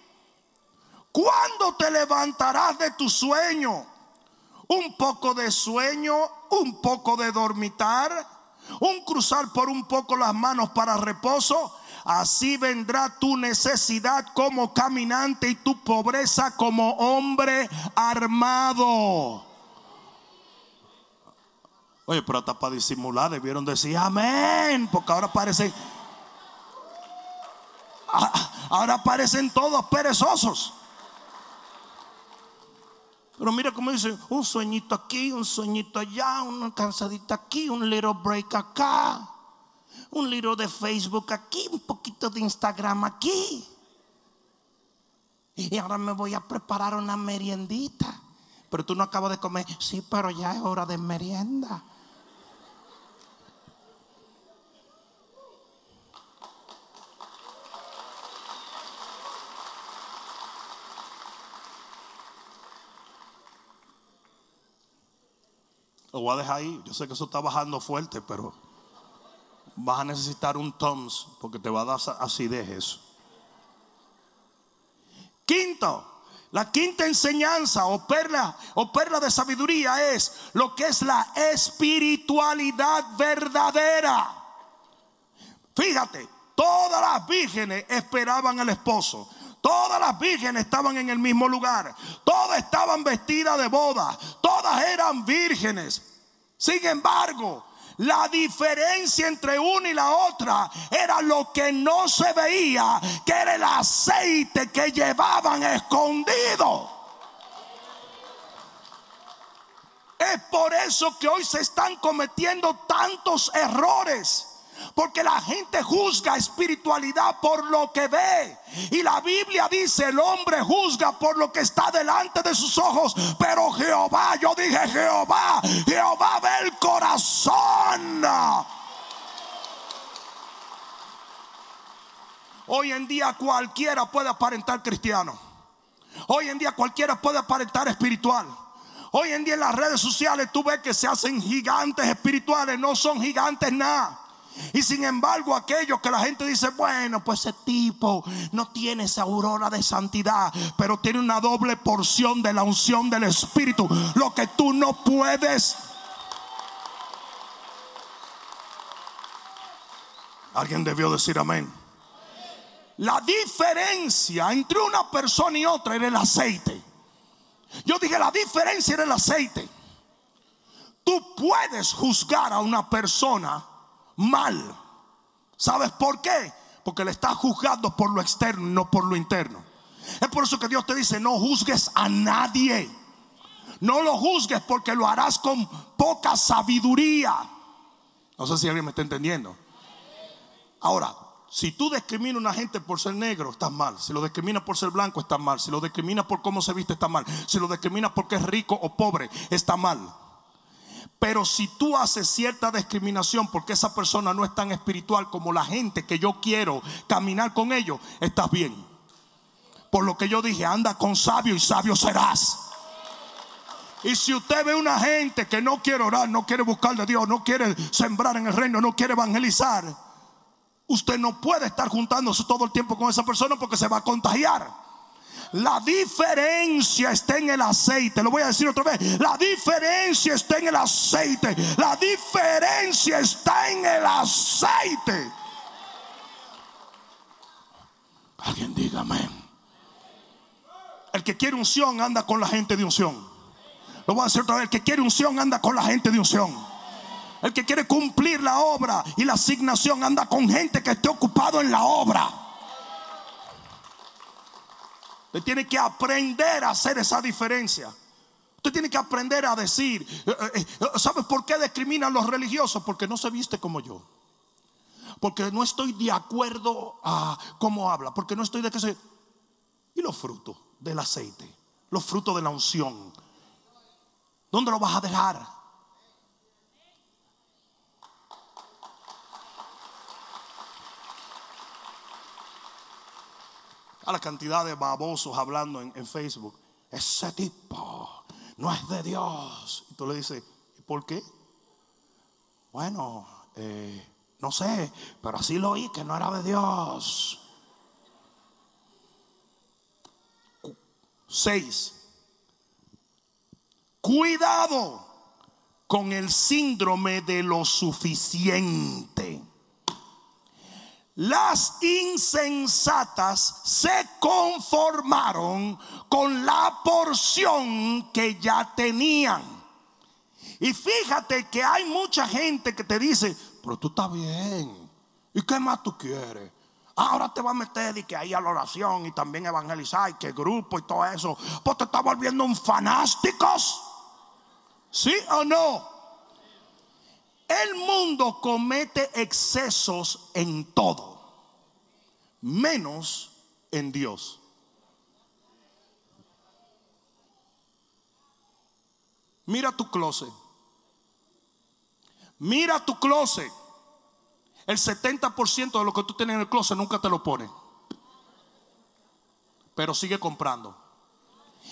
¿Cuándo te levantarás de tu sueño? Un poco de sueño, un poco de dormitar, un cruzar por un poco las manos para reposo. Así vendrá tu necesidad como caminante y tu pobreza como hombre armado. Oye, pero hasta para disimular debieron decir amén, porque ahora parece ah, ahora parecen todos perezosos. Pero mira cómo dice, un sueñito aquí, un sueñito allá, una cansadita aquí, un little break acá, un little de Facebook aquí, un poquito de Instagram aquí. Y ahora me voy a preparar una meriendita. Pero tú no acabas de comer. Sí, pero ya es hora de merienda. Lo voy a dejar ahí. Yo sé que eso está bajando fuerte, pero vas a necesitar un Toms porque te va a dar acidez eso. Quinto, la quinta enseñanza o perla, o perla de sabiduría es lo que es la espiritualidad verdadera. Fíjate, todas las vírgenes esperaban al esposo. Todas las vírgenes estaban en el mismo lugar. Todas estaban vestidas de boda. Todas eran vírgenes. Sin embargo, la diferencia entre una y la otra era lo que no se veía, que era el aceite que llevaban escondido. Es por eso que hoy se están cometiendo tantos errores Porque la gente juzga espiritualidad por lo que ve. Y la Biblia dice, el hombre juzga por lo que está delante de sus ojos. Pero Jehová, yo dije Jehová, Jehová ve el corazón. Hoy en día cualquiera puede aparentar cristiano. Hoy en día cualquiera puede aparentar espiritual. Hoy en día en las redes sociales tú ves que se hacen gigantes espirituales, no son gigantes nada. Y sin embargo, aquellos que la gente dice, bueno, pues ese tipo no tiene esa aurora de santidad, pero tiene una doble porción de la unción del Espíritu. Lo que tú no puedes. Alguien debió decir amén. La diferencia entre una persona y otra era el aceite. Yo dije, la diferencia era el aceite. Tú puedes juzgar a una persona mal. ¿Sabes por qué? Porque le estás juzgando por lo externo no por lo interno. Es por eso que Dios te dice, no juzgues a nadie. No lo juzgues porque lo harás con poca sabiduría. No sé si alguien me está entendiendo. Ahora, si tú discriminas a una gente por ser negro, estás mal. Si lo discriminas por ser blanco, estás mal. Si lo discriminas por cómo se viste, está mal. Si lo discriminas porque es rico o pobre, está mal. Pero si tú haces cierta discriminación porque esa persona no es tan espiritual como la gente que yo quiero caminar con ellos, estás bien. Por lo que yo dije, anda con sabio y sabio serás. Y si usted ve una gente que no quiere orar, no quiere buscar de Dios, no quiere sembrar en el reino, no quiere evangelizar, usted no puede estar juntándose todo el tiempo con esa persona porque se va a contagiar. La diferencia está en el aceite. Lo voy a decir otra vez. La diferencia está en el aceite. La diferencia está en el aceite. Alguien dígame. El que quiere unción anda con la gente de unción. Lo voy a decir otra vez. El que quiere unción anda con la gente de unción. El que quiere cumplir la obra y la asignación anda con gente que esté ocupado en la obra. Usted tiene que aprender a hacer esa diferencia. Usted tiene que aprender a decir, eh, eh, eh, ¿sabes por qué discriminan los religiosos? Porque no se viste como yo. Porque no estoy de acuerdo a cómo habla. Porque no estoy de que se... Y los frutos del aceite. Los frutos de la unción. ¿Dónde lo vas a dejar? A la cantidad de babosos hablando en, Facebook. Ese tipo no es de Dios. Y tú le dices, ¿por qué? Bueno, eh, no sé, pero así lo oí que no era de Dios. Seis. Cuidado con el síndrome de lo suficiente. Las insensatas se conformaron con la porción que ya tenían. Y fíjate que hay mucha gente que te dice, pero tú estás bien. ¿Y qué más tú quieres? Ahora te va a meter y que ahí a la oración y también evangelizar y que grupo y todo eso. Pues te está volviendo un fanásticos. ¿Sí o no? El mundo comete excesos en todo, menos en Dios. Mira tu closet. Mira tu closet. El 70% de lo que tú tienes en el closet nunca te lo pone. Pero sigue comprando.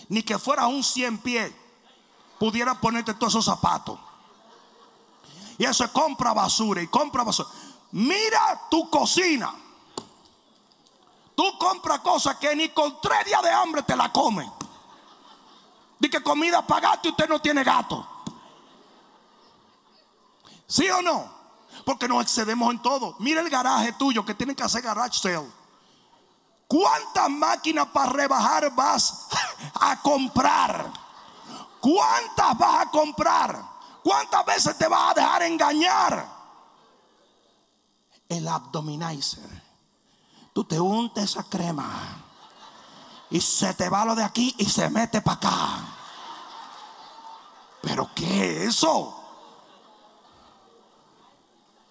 Ni que fuera un 100 pie pudiera ponerte todos esos zapatos. Y eso es compra basura y compra basura. Mira tu cocina. Tú compras cosas que ni con tres días de hambre te la comes. Di que comida para gato y usted no tiene gato. ¿Sí o no? Porque nos excedemos en todo. Mira el garaje tuyo que tiene que hacer garage sale. ¿Cuántas máquinas para rebajar vas [laughs] a comprar? ¿Cuántas vas a comprar? ¿Cuántas veces te vas a dejar engañar? El abdominizer. Tú te untes esa crema y se te va lo de aquí y se mete para acá. ¿Pero qué es eso?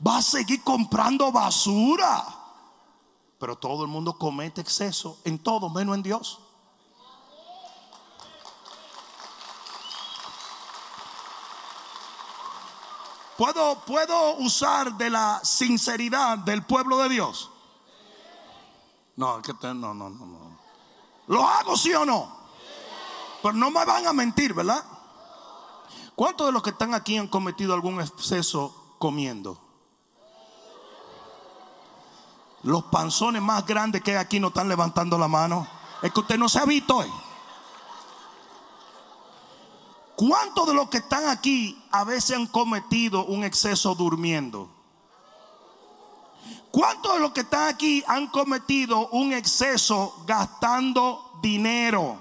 Va a seguir comprando basura. Pero todo el mundo comete exceso en todo, menos en Dios. ¿Puedo, ¿Puedo usar de la sinceridad del pueblo de Dios? No, que no, no, no, no. ¿Lo hago sí o no? Pero no me van a mentir, ¿verdad? ¿Cuántos de los que están aquí han cometido algún exceso comiendo? Los panzones más grandes que hay aquí no están levantando la mano. Es que usted no se ha visto hoy. ¿Cuántos de los que están aquí a veces han cometido un exceso durmiendo? ¿Cuántos de los que están aquí han cometido un exceso gastando dinero?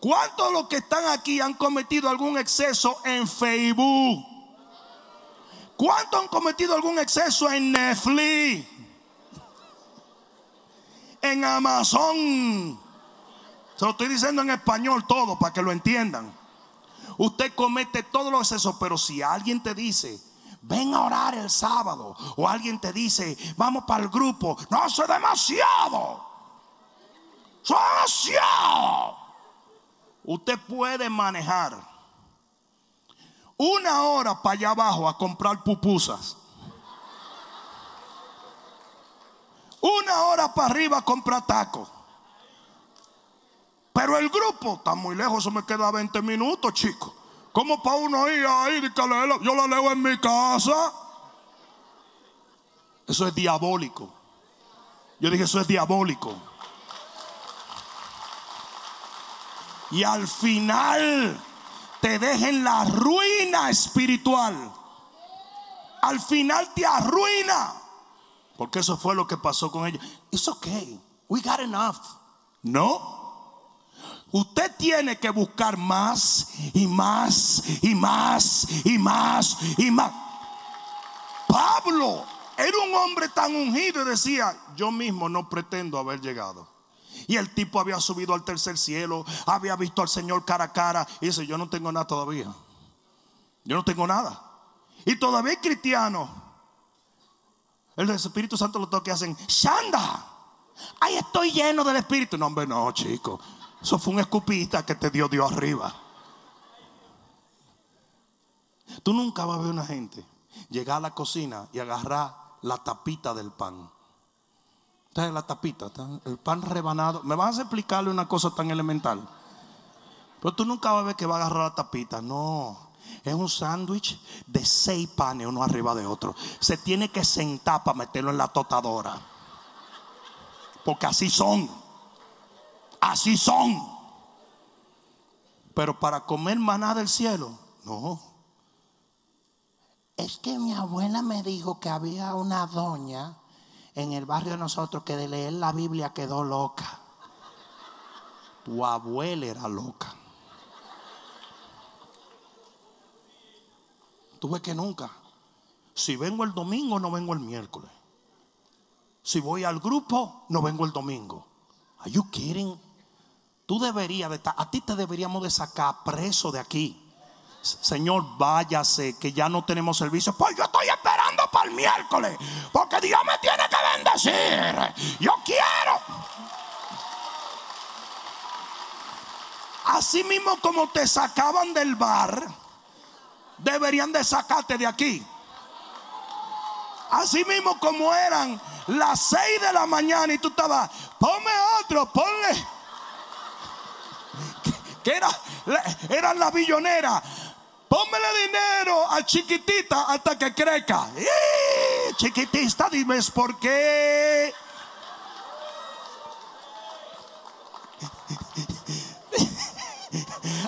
¿Cuántos de los que están aquí han cometido algún exceso en Facebook? ¿Cuántos han cometido algún exceso en Netflix? En Amazon. Se lo estoy diciendo en español todo para que lo entiendan. Usted comete todos los excesos, pero si alguien te dice, ven a orar el sábado, o alguien te dice, vamos para el grupo, no, eso es demasiado. Eso es demasiado. Usted puede manejar una hora para allá abajo a comprar pupusas. Una hora para arriba a comprar tacos. Pero el grupo está muy lejos, eso me queda 20 minutos, chicos. ¿Cómo para uno ir ahí? Yo lo leo en mi casa. Eso es diabólico. Yo dije, eso es diabólico. Y al final te dejen la ruina espiritual. Al final te arruina. Porque eso fue lo que pasó con ellos. It's okay. We got enough. No. Usted tiene que buscar más y más y más y más y más. Pablo era un hombre tan ungido y decía, yo mismo no pretendo haber llegado. Y el tipo había subido al tercer cielo, había visto al Señor cara a cara y dice, yo no tengo nada todavía. Yo no tengo nada. Y todavía cristiano. El Espíritu Santo lo y hacen, Shanda, ahí estoy lleno del Espíritu. No, hombre, no, chico. Eso fue un escupista que te dio Dios arriba. Tú nunca vas a ver una gente llegar a la cocina y agarrar la tapita del pan. Está la tapita, el pan rebanado. Me vas a explicarle una cosa tan elemental. Pero tú nunca vas a ver que va a agarrar la tapita. No. Es un sándwich de seis panes uno arriba de otro. Se tiene que sentar para meterlo en la totadora. Porque así son. Así son. Pero para comer maná del cielo, no. Es que mi abuela me dijo que había una doña en el barrio de nosotros que de leer la Biblia quedó loca. Tu abuela era loca. Tú ves que nunca. Si vengo el domingo, no vengo el miércoles. Si voy al grupo, no vengo el domingo. Are you kidding? Tú deberías de estar, a ti te deberíamos de sacar preso de aquí. Señor, váyase, que ya no tenemos servicio. Pues yo estoy esperando para el miércoles, porque Dios me tiene que bendecir. Yo quiero. Así mismo como te sacaban del bar, deberían de sacarte de aquí. Así mismo como eran las seis de la mañana y tú estabas, ponme otro, ponle que era, eran la billonera. Póngale dinero a chiquitita hasta que crezca. Chiquitita, dime por qué.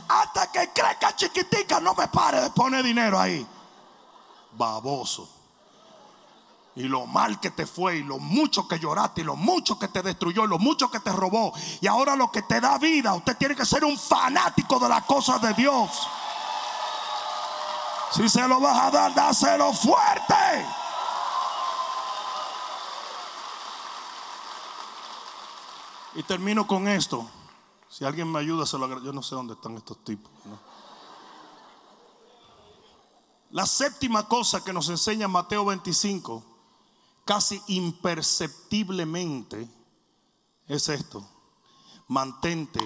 hasta que crezca chiquitica, no me pare de poner dinero ahí. Baboso y lo mal que te fue y lo mucho que lloraste y lo mucho que te destruyó y lo mucho que te robó y ahora lo que te da vida, usted tiene que ser un fanático de las cosas de Dios. Si se lo vas a dar, dáselo fuerte. Y termino con esto. Si alguien me ayuda, se lo Yo no sé dónde están estos tipos. La séptima cosa que nos enseña Mateo 25, casi imperceptiblemente, es esto. Mantente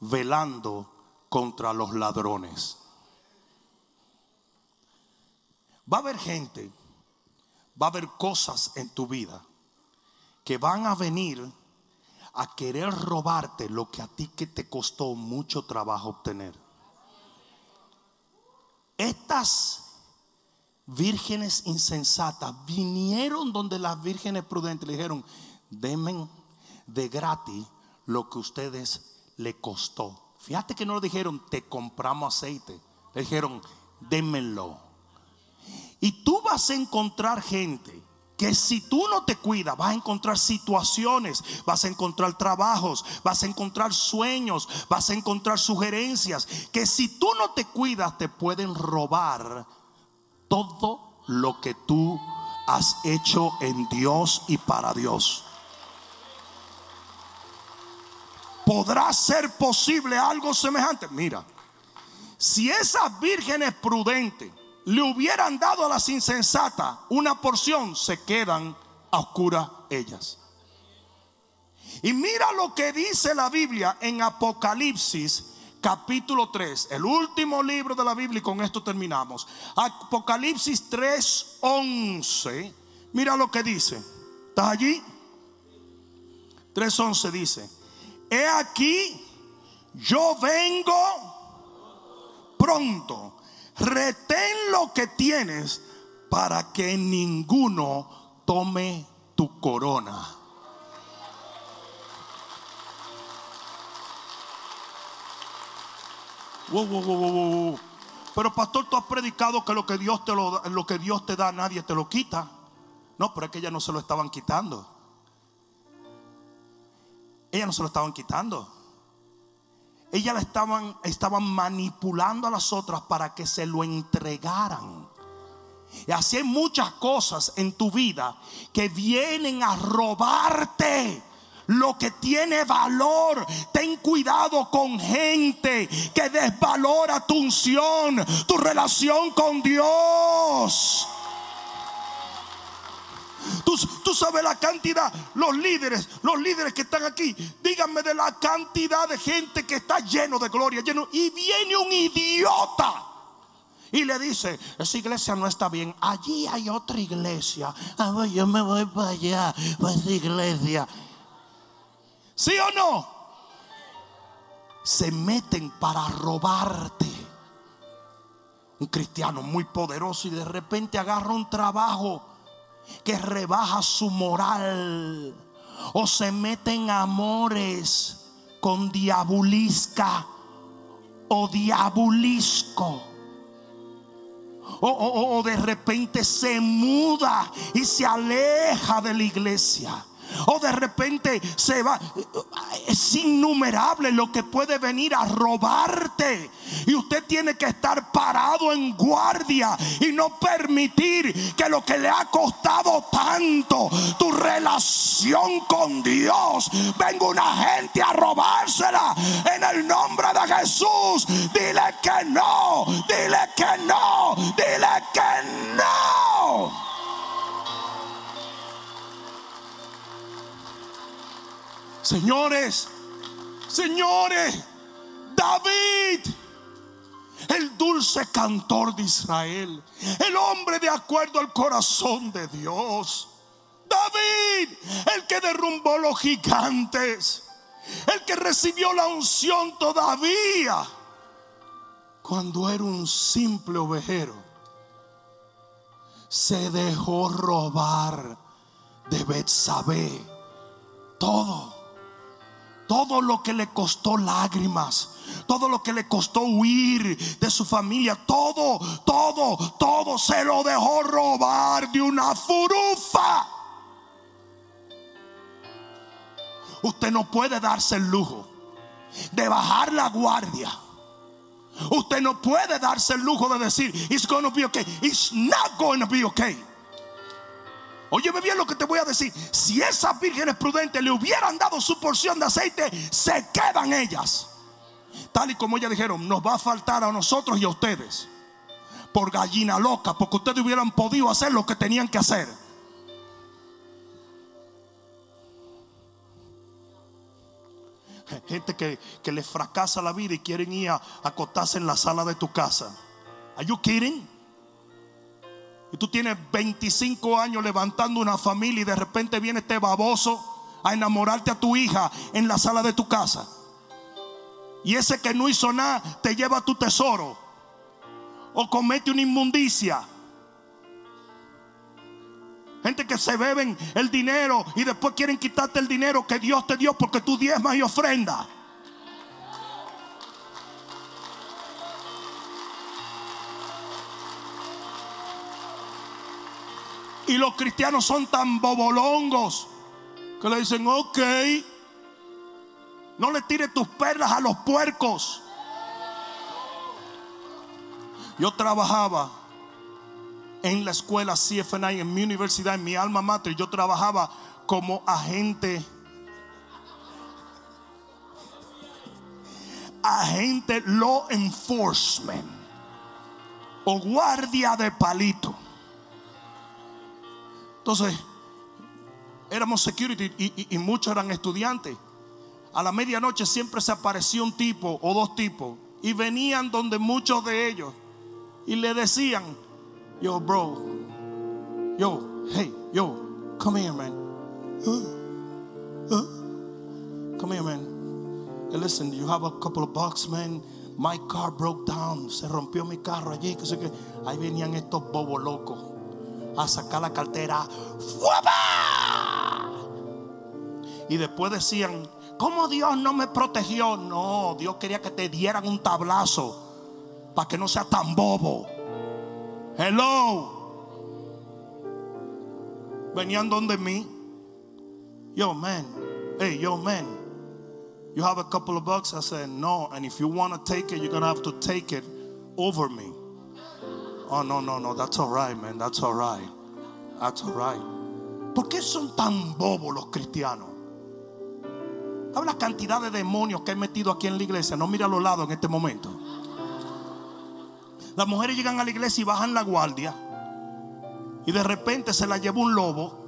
velando contra los ladrones. Va a haber gente, va a haber cosas en tu vida que van a venir a querer robarte lo que a ti que te costó mucho trabajo obtener. Estas vírgenes insensatas vinieron donde las vírgenes prudentes le dijeron, denme de gratis lo que ustedes le costó. Fíjate que no le dijeron, te compramos aceite. Le dijeron, démenlo. Y tú vas a encontrar gente que si tú no te cuidas, vas a encontrar situaciones, vas a encontrar trabajos, vas a encontrar sueños, vas a encontrar sugerencias, que si tú no te cuidas te pueden robar todo lo que tú has hecho en Dios y para Dios. ¿Podrá ser posible algo semejante? Mira, si esas vírgenes prudentes le hubieran dado a las insensatas una porción, se quedan a oscuras ellas. Y mira lo que dice la Biblia en Apocalipsis capítulo 3, el último libro de la Biblia y con esto terminamos. Apocalipsis 3, 11. Mira lo que dice. ¿Estás allí? 3.11 dice, he aquí, yo vengo pronto retén lo que tienes para que ninguno tome tu corona. Pero pastor, tú has predicado que lo que Dios te lo, lo que Dios te da nadie te lo quita. No, pero es que ellas no se lo estaban quitando. Ellas no se lo estaban quitando ellas estaban, estaban manipulando a las otras para que se lo entregaran. Y así hay muchas cosas en tu vida que vienen a robarte lo que tiene valor. Ten cuidado con gente que desvalora tu unción, tu relación con Dios. Tú, sabes la cantidad, los líderes, los líderes que están aquí, díganme de la cantidad de gente que está lleno de gloria, lleno, y viene un idiota. Y le dice, esa iglesia no está bien. Allí hay otra iglesia. Ah, yo me voy para allá, para esa iglesia. ¿Sí o no? Se meten para robarte. Un cristiano muy poderoso y de repente agarra un trabajo que rebaja su moral o se meten amores con diabolisca o diabolisco. O, o, de repente se muda y se aleja de la iglesia o de repente se va. Es innumerable lo que puede venir a robarte. Y usted tiene que estar parado en guardia y no permitir que lo que le ha costado tanto, tu relación con Dios, venga una gente a robársela en el nombre de Jesús. Dile que no, dile que no, dile que no. Señores, señores, David, el dulce cantor de Israel, el hombre de acuerdo al corazón de Dios. David, el que derrumbó los gigantes, el que recibió la unción todavía cuando era un simple ovejero, se dejó robar de Betsabé todo todo lo que le costó lágrimas, todo lo que le costó huir de su familia, todo, todo, todo se lo dejó robar de una furufa. Usted no puede darse el lujo de bajar la guardia. Usted no puede darse el lujo de decir, it's gonna be okay. It's not gonna be okay. Óyeme bien lo que te voy a decir. Si esas vírgenes prudentes le hubieran dado su porción de aceite, se quedan ellas. Tal y como ellas dijeron, nos va a faltar a nosotros y a ustedes. por gallina loca, porque ustedes hubieran podido hacer lo que tenían que hacer. Gente que, que les fracasa la vida y quieren ir a, acostarse en la sala de tu casa. Are you kidding? Tú tienes 25 años levantando una familia y de repente viene este baboso a enamorarte a tu hija en la sala de tu casa. Y ese que no hizo nada te lleva tu tesoro. O comete una inmundicia. Gente que se beben el dinero y después quieren quitarte el dinero que Dios te dio porque tú diezmas y ofrenda. Y los cristianos son tan bobolongos que le dicen, ok, no le tires tus perlas a los puercos. Yo trabajaba en la escuela CFNI, en mi universidad, en mi alma mater. Yo trabajaba como agente. Agente law enforcement o guardia de palito. Entonces, éramos security y, muchos eran estudiantes. A la medianoche siempre se apareció un tipo o dos tipos y venían donde muchos de ellos y le decían, yo, bro, yo, hey, yo, come here, man. come here, man. Listen, you have a couple of bucks, man. My car broke down. Se rompió mi carro allí. Ahí venían estos bobos locos a sacar la cartera. Y después decían, ¿cómo Dios no me protegió? No, Dios quería que te dieran un tablazo para que no sea tan bobo. Hello. Venían donde mí. Yo, man. Hey, yo, man. You have a couple of bucks? I said, no. And if you want to take it, you're going to have to take it over me. Oh, no, no, no. That's all right, man. That's all right. That's all right. ¿Por qué son tan bobos los cristianos? Habla cantidad de demonios que he metido aquí en la iglesia. No mira a los lados en este momento. Las mujeres llegan a la iglesia y bajan la guardia. Y de repente se la lleva un lobo.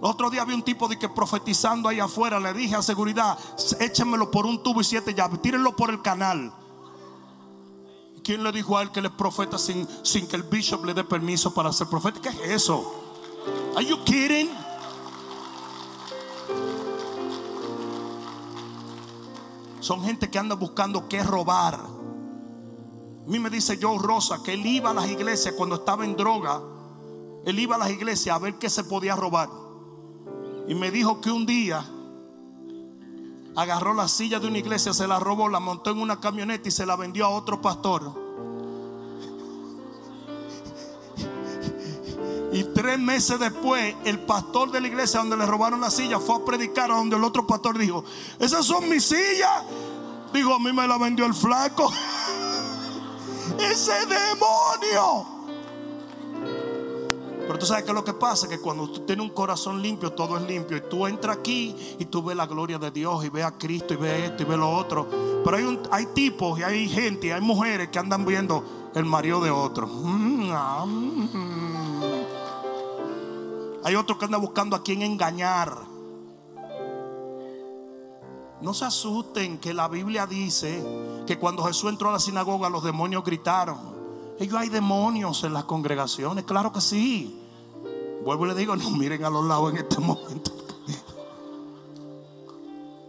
otro día vi un tipo de que profetizando ahí afuera. Le dije a seguridad: échenmelo por un tubo y siete llaves. Tírenlo por el canal. ¿Quién le dijo a él que él es profeta sin, sin que el bishop le dé permiso para ser profeta? ¿Qué es eso? Are you kidding? Son gente que anda buscando qué robar. A mí me dice Joe Rosa que él iba a las iglesias cuando estaba en droga. Él iba a las iglesias a ver qué se podía robar. Y me dijo que un día agarró la silla de una iglesia, se la robó, la montó en una camioneta y se la vendió a otro pastor. Y tres meses después, el pastor de la iglesia donde le robaron la silla fue a predicar a donde el otro pastor dijo, esas son mis sillas. Dijo, a mí me la vendió el flaco. [laughs] ese demonio. Pero tú sabes que lo que pasa que cuando tú tienes un corazón limpio, todo es limpio. Y tú entras aquí y tú ves la gloria de Dios y ves a Cristo y ves esto y ves lo otro. Pero hay, hay tipos y hay gente y hay mujeres que andan viendo el marido de otro. Mm, ah, mm. Hay otros que andan buscando a quien engañar. No se asusten que la Biblia dice que cuando Jesús entró a la sinagoga los demonios gritaron. Ellos hay demonios en las congregaciones, claro que sí. Vuelvo y le digo, no miren a los lados en este momento.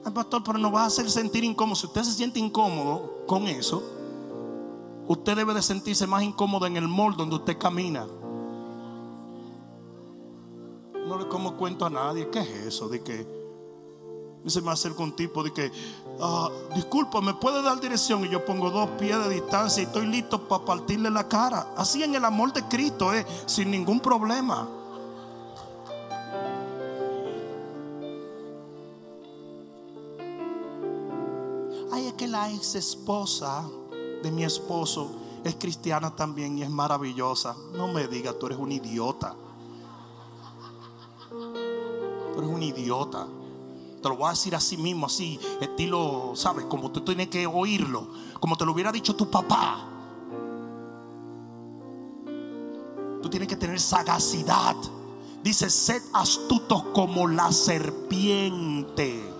Ay, pastor, pero no va a hacer sentir incómodo. Si usted se siente incómodo con eso, usted debe de sentirse más incómodo en el molde donde usted camina. No le como cuento a nadie. ¿Qué es eso? De que se me un tipo de que, ah, disculpa, ¿me puede dar dirección? Y yo pongo dos pies de distancia y estoy listo para partirle la cara. Así en el amor de Cristo, eh, sin ningún problema. Es que la ex esposa de mi esposo es cristiana también y es maravillosa. No me digas, tú eres un idiota. Tú eres un idiota. Te lo voy a decir así mismo, así, estilo, ¿sabes? Como tú tienes que oírlo. Como te lo hubiera dicho tu papá. Tú tienes que tener sagacidad. Dice, sed astutos como la serpiente.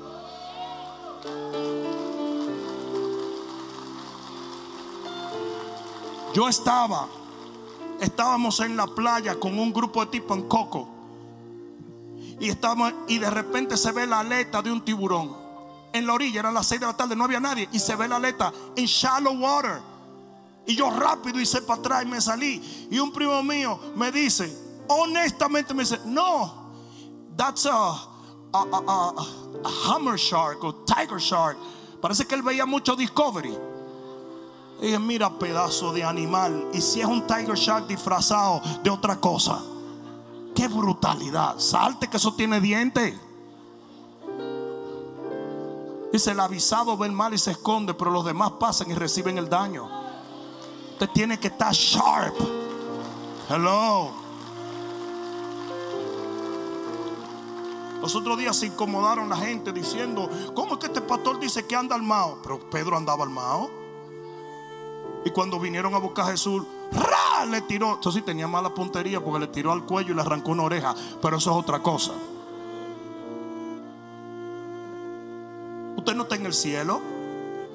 Yo estaba, estábamos en la playa con un grupo de tipos en Coco. Y estábamos, y de repente se ve la aleta de un tiburón. En la orilla, eran las 6 de la tarde, no había nadie. Y se ve la aleta en shallow water. Y yo rápido hice para atrás y me salí. Y un primo mío me dice, honestamente me dice, no, that's a, a hammer shark o tiger shark. Parece que él veía mucho Discovery. Y dije, mira, pedazo de animal. Y si es un Tiger Shark disfrazado de otra cosa. Qué brutalidad. Salte que eso tiene dientes. Dice, el avisado ve el mal y se esconde, pero los demás pasan y reciben el daño. Usted tiene que estar sharp. Hello. Los otros días se incomodaron la gente diciendo, ¿cómo es que este pastor dice que anda armado? Pero Pedro andaba armado. Y cuando vinieron a buscar a Jesús, ¡ra! le tiró. Entonces sí tenía mala puntería porque le tiró al cuello y le arrancó una oreja. Pero eso es otra cosa. Usted no está en el cielo.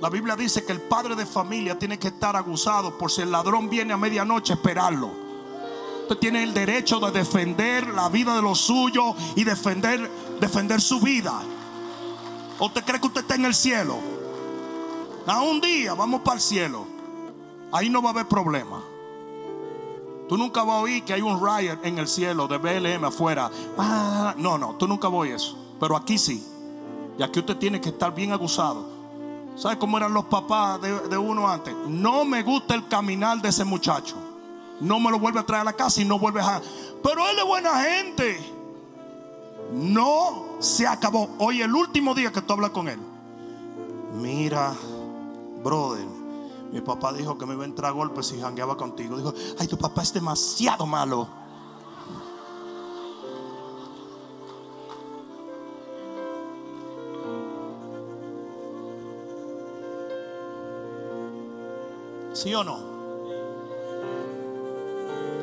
La Biblia dice que el padre de familia tiene que estar aguzado por si el ladrón viene a medianoche, esperarlo. Usted tiene el derecho de defender la vida de los suyos y defender, defender su vida. ¿O usted cree que usted está en el cielo? A un día vamos para el cielo. Ahí no va a haber problema. Tú nunca vas a oír que hay un riot en el cielo de BLM afuera. Ah, no, no, tú nunca vas a oír eso. Pero aquí sí. Y aquí usted tiene que estar bien aguzado. ¿Sabe cómo eran los papás de, uno antes? No me gusta el caminar de ese muchacho. No me lo vuelve a traer a la casa y no vuelve a... Pero él es buena gente. No se acabó. Hoy el último día que tú hablas con él. Mira, brother. Mi papá dijo que me iba a entrar a golpes si jangueaba contigo. Dijo, ay, tu papá es demasiado malo. ¿Sí o no?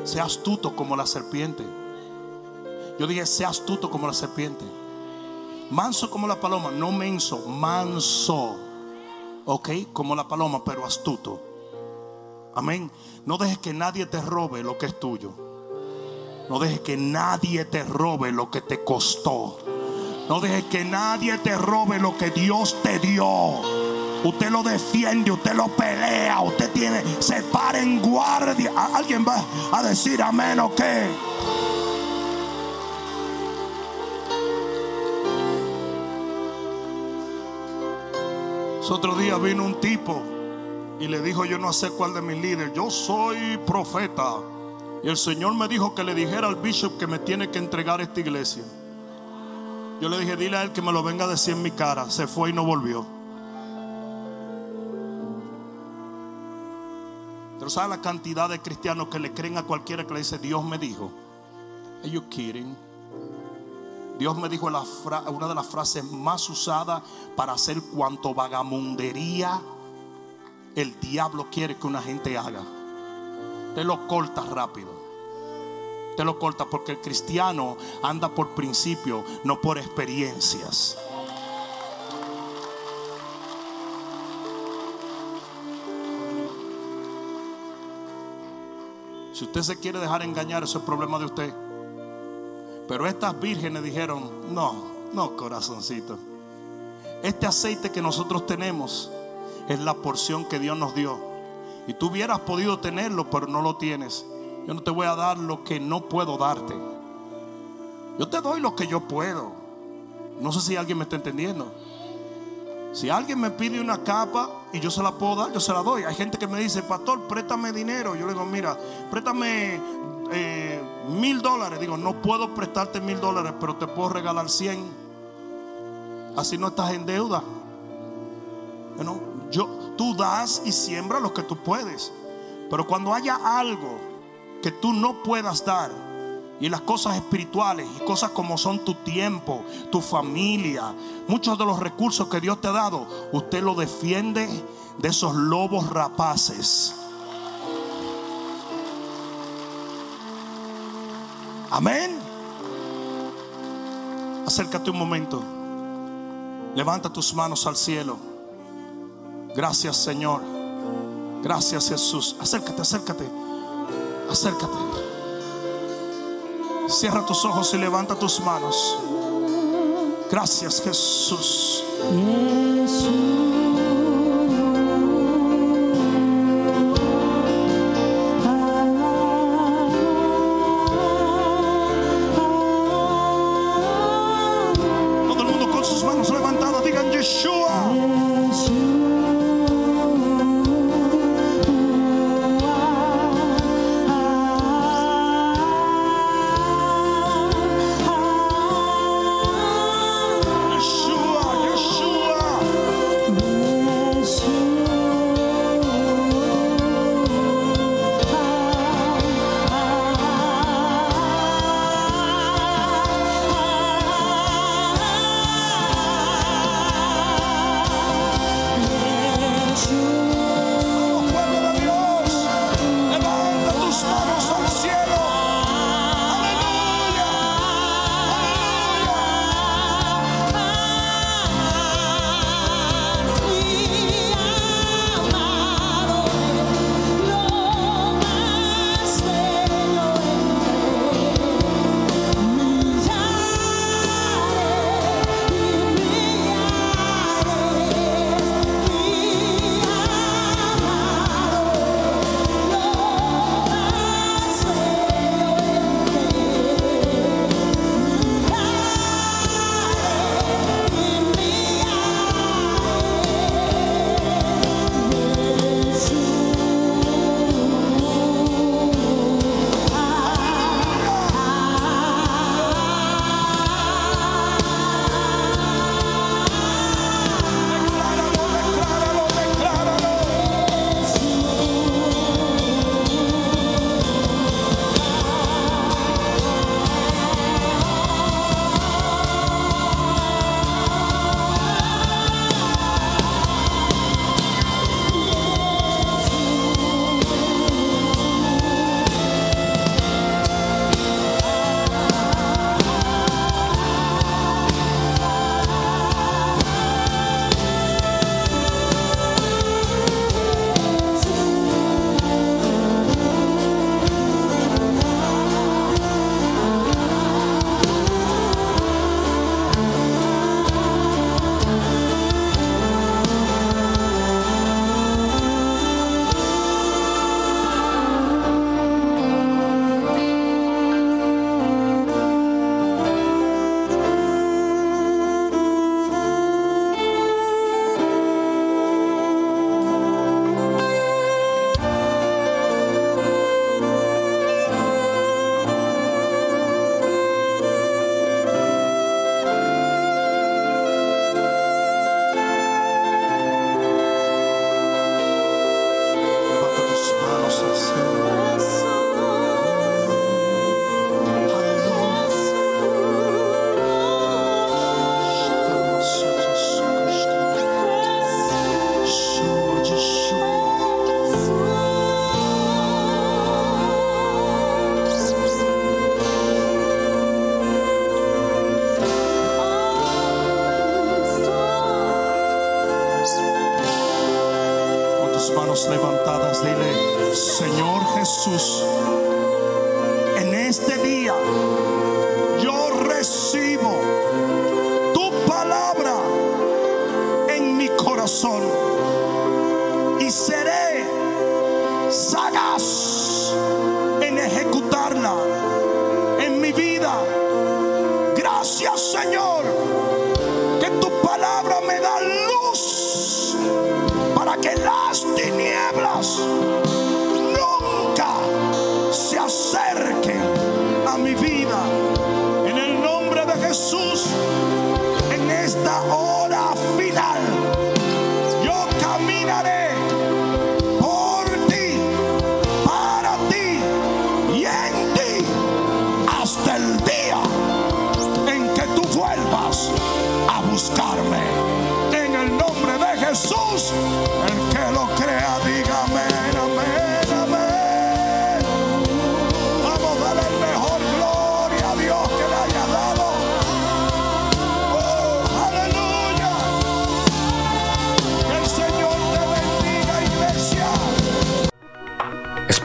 Sea astuto como la serpiente. Yo dije, sea astuto como la serpiente. Manso como la paloma, no menso, manso. Ok, como la paloma, pero astuto. Amén. No dejes que nadie te robe lo que es tuyo. No dejes que nadie te robe lo que te costó. No dejes que nadie te robe lo que Dios te dio. Usted lo defiende, usted lo pelea, usted tiene, se para en guardia. ¿Alguien va a decir amén o qué? Otro día vino un tipo y le dijo, yo no sé cuál de mis líderes, yo soy profeta. Y el Señor me dijo que le dijera al bishop que me tiene que entregar esta iglesia. Yo le dije, dile a él que me lo venga a decir en mi cara. Se fue y no volvió. Pero ¿sabe la cantidad de cristianos que le creen a cualquiera que le dice, Dios me dijo? You kidding? Dios me dijo una de las frases más usadas para hacer cuanto vagamundería el diablo quiere que una gente haga. Te lo corta rápido. Te lo corta porque el cristiano anda por principio, no por experiencias. Si usted se quiere dejar engañar, eso es problema de usted. Pero estas vírgenes dijeron, no, no, corazoncito. Este aceite que nosotros tenemos es la porción que Dios nos dio. Y tú hubieras podido tenerlo, pero no lo tienes. Yo no te voy a dar lo que no puedo darte. Yo te doy lo que yo puedo. No sé si alguien me está entendiendo. Si alguien me pide una capa y yo se la puedo dar, yo se la doy. Hay gente que me dice, pastor, préstame dinero. Yo le digo, mira, préstame eh, mil dólares. Digo, no puedo prestarte mil dólares, pero te puedo regalar cien. Así no estás en deuda. Bueno, yo, tú das y siembras lo que tú puedes. Pero cuando haya algo que tú no puedas dar, y las cosas espirituales y cosas como son tu tiempo, tu familia, muchos de los recursos que Dios te ha dado, usted lo defiende de esos lobos rapaces Amén. Acércate un momento. Levanta tus manos al cielo. Gracias Señor. Gracias Jesús. Acércate, acércate. Acércate. Cierra tus ojos y levanta tus manos. Gracias Jesús. Jesús.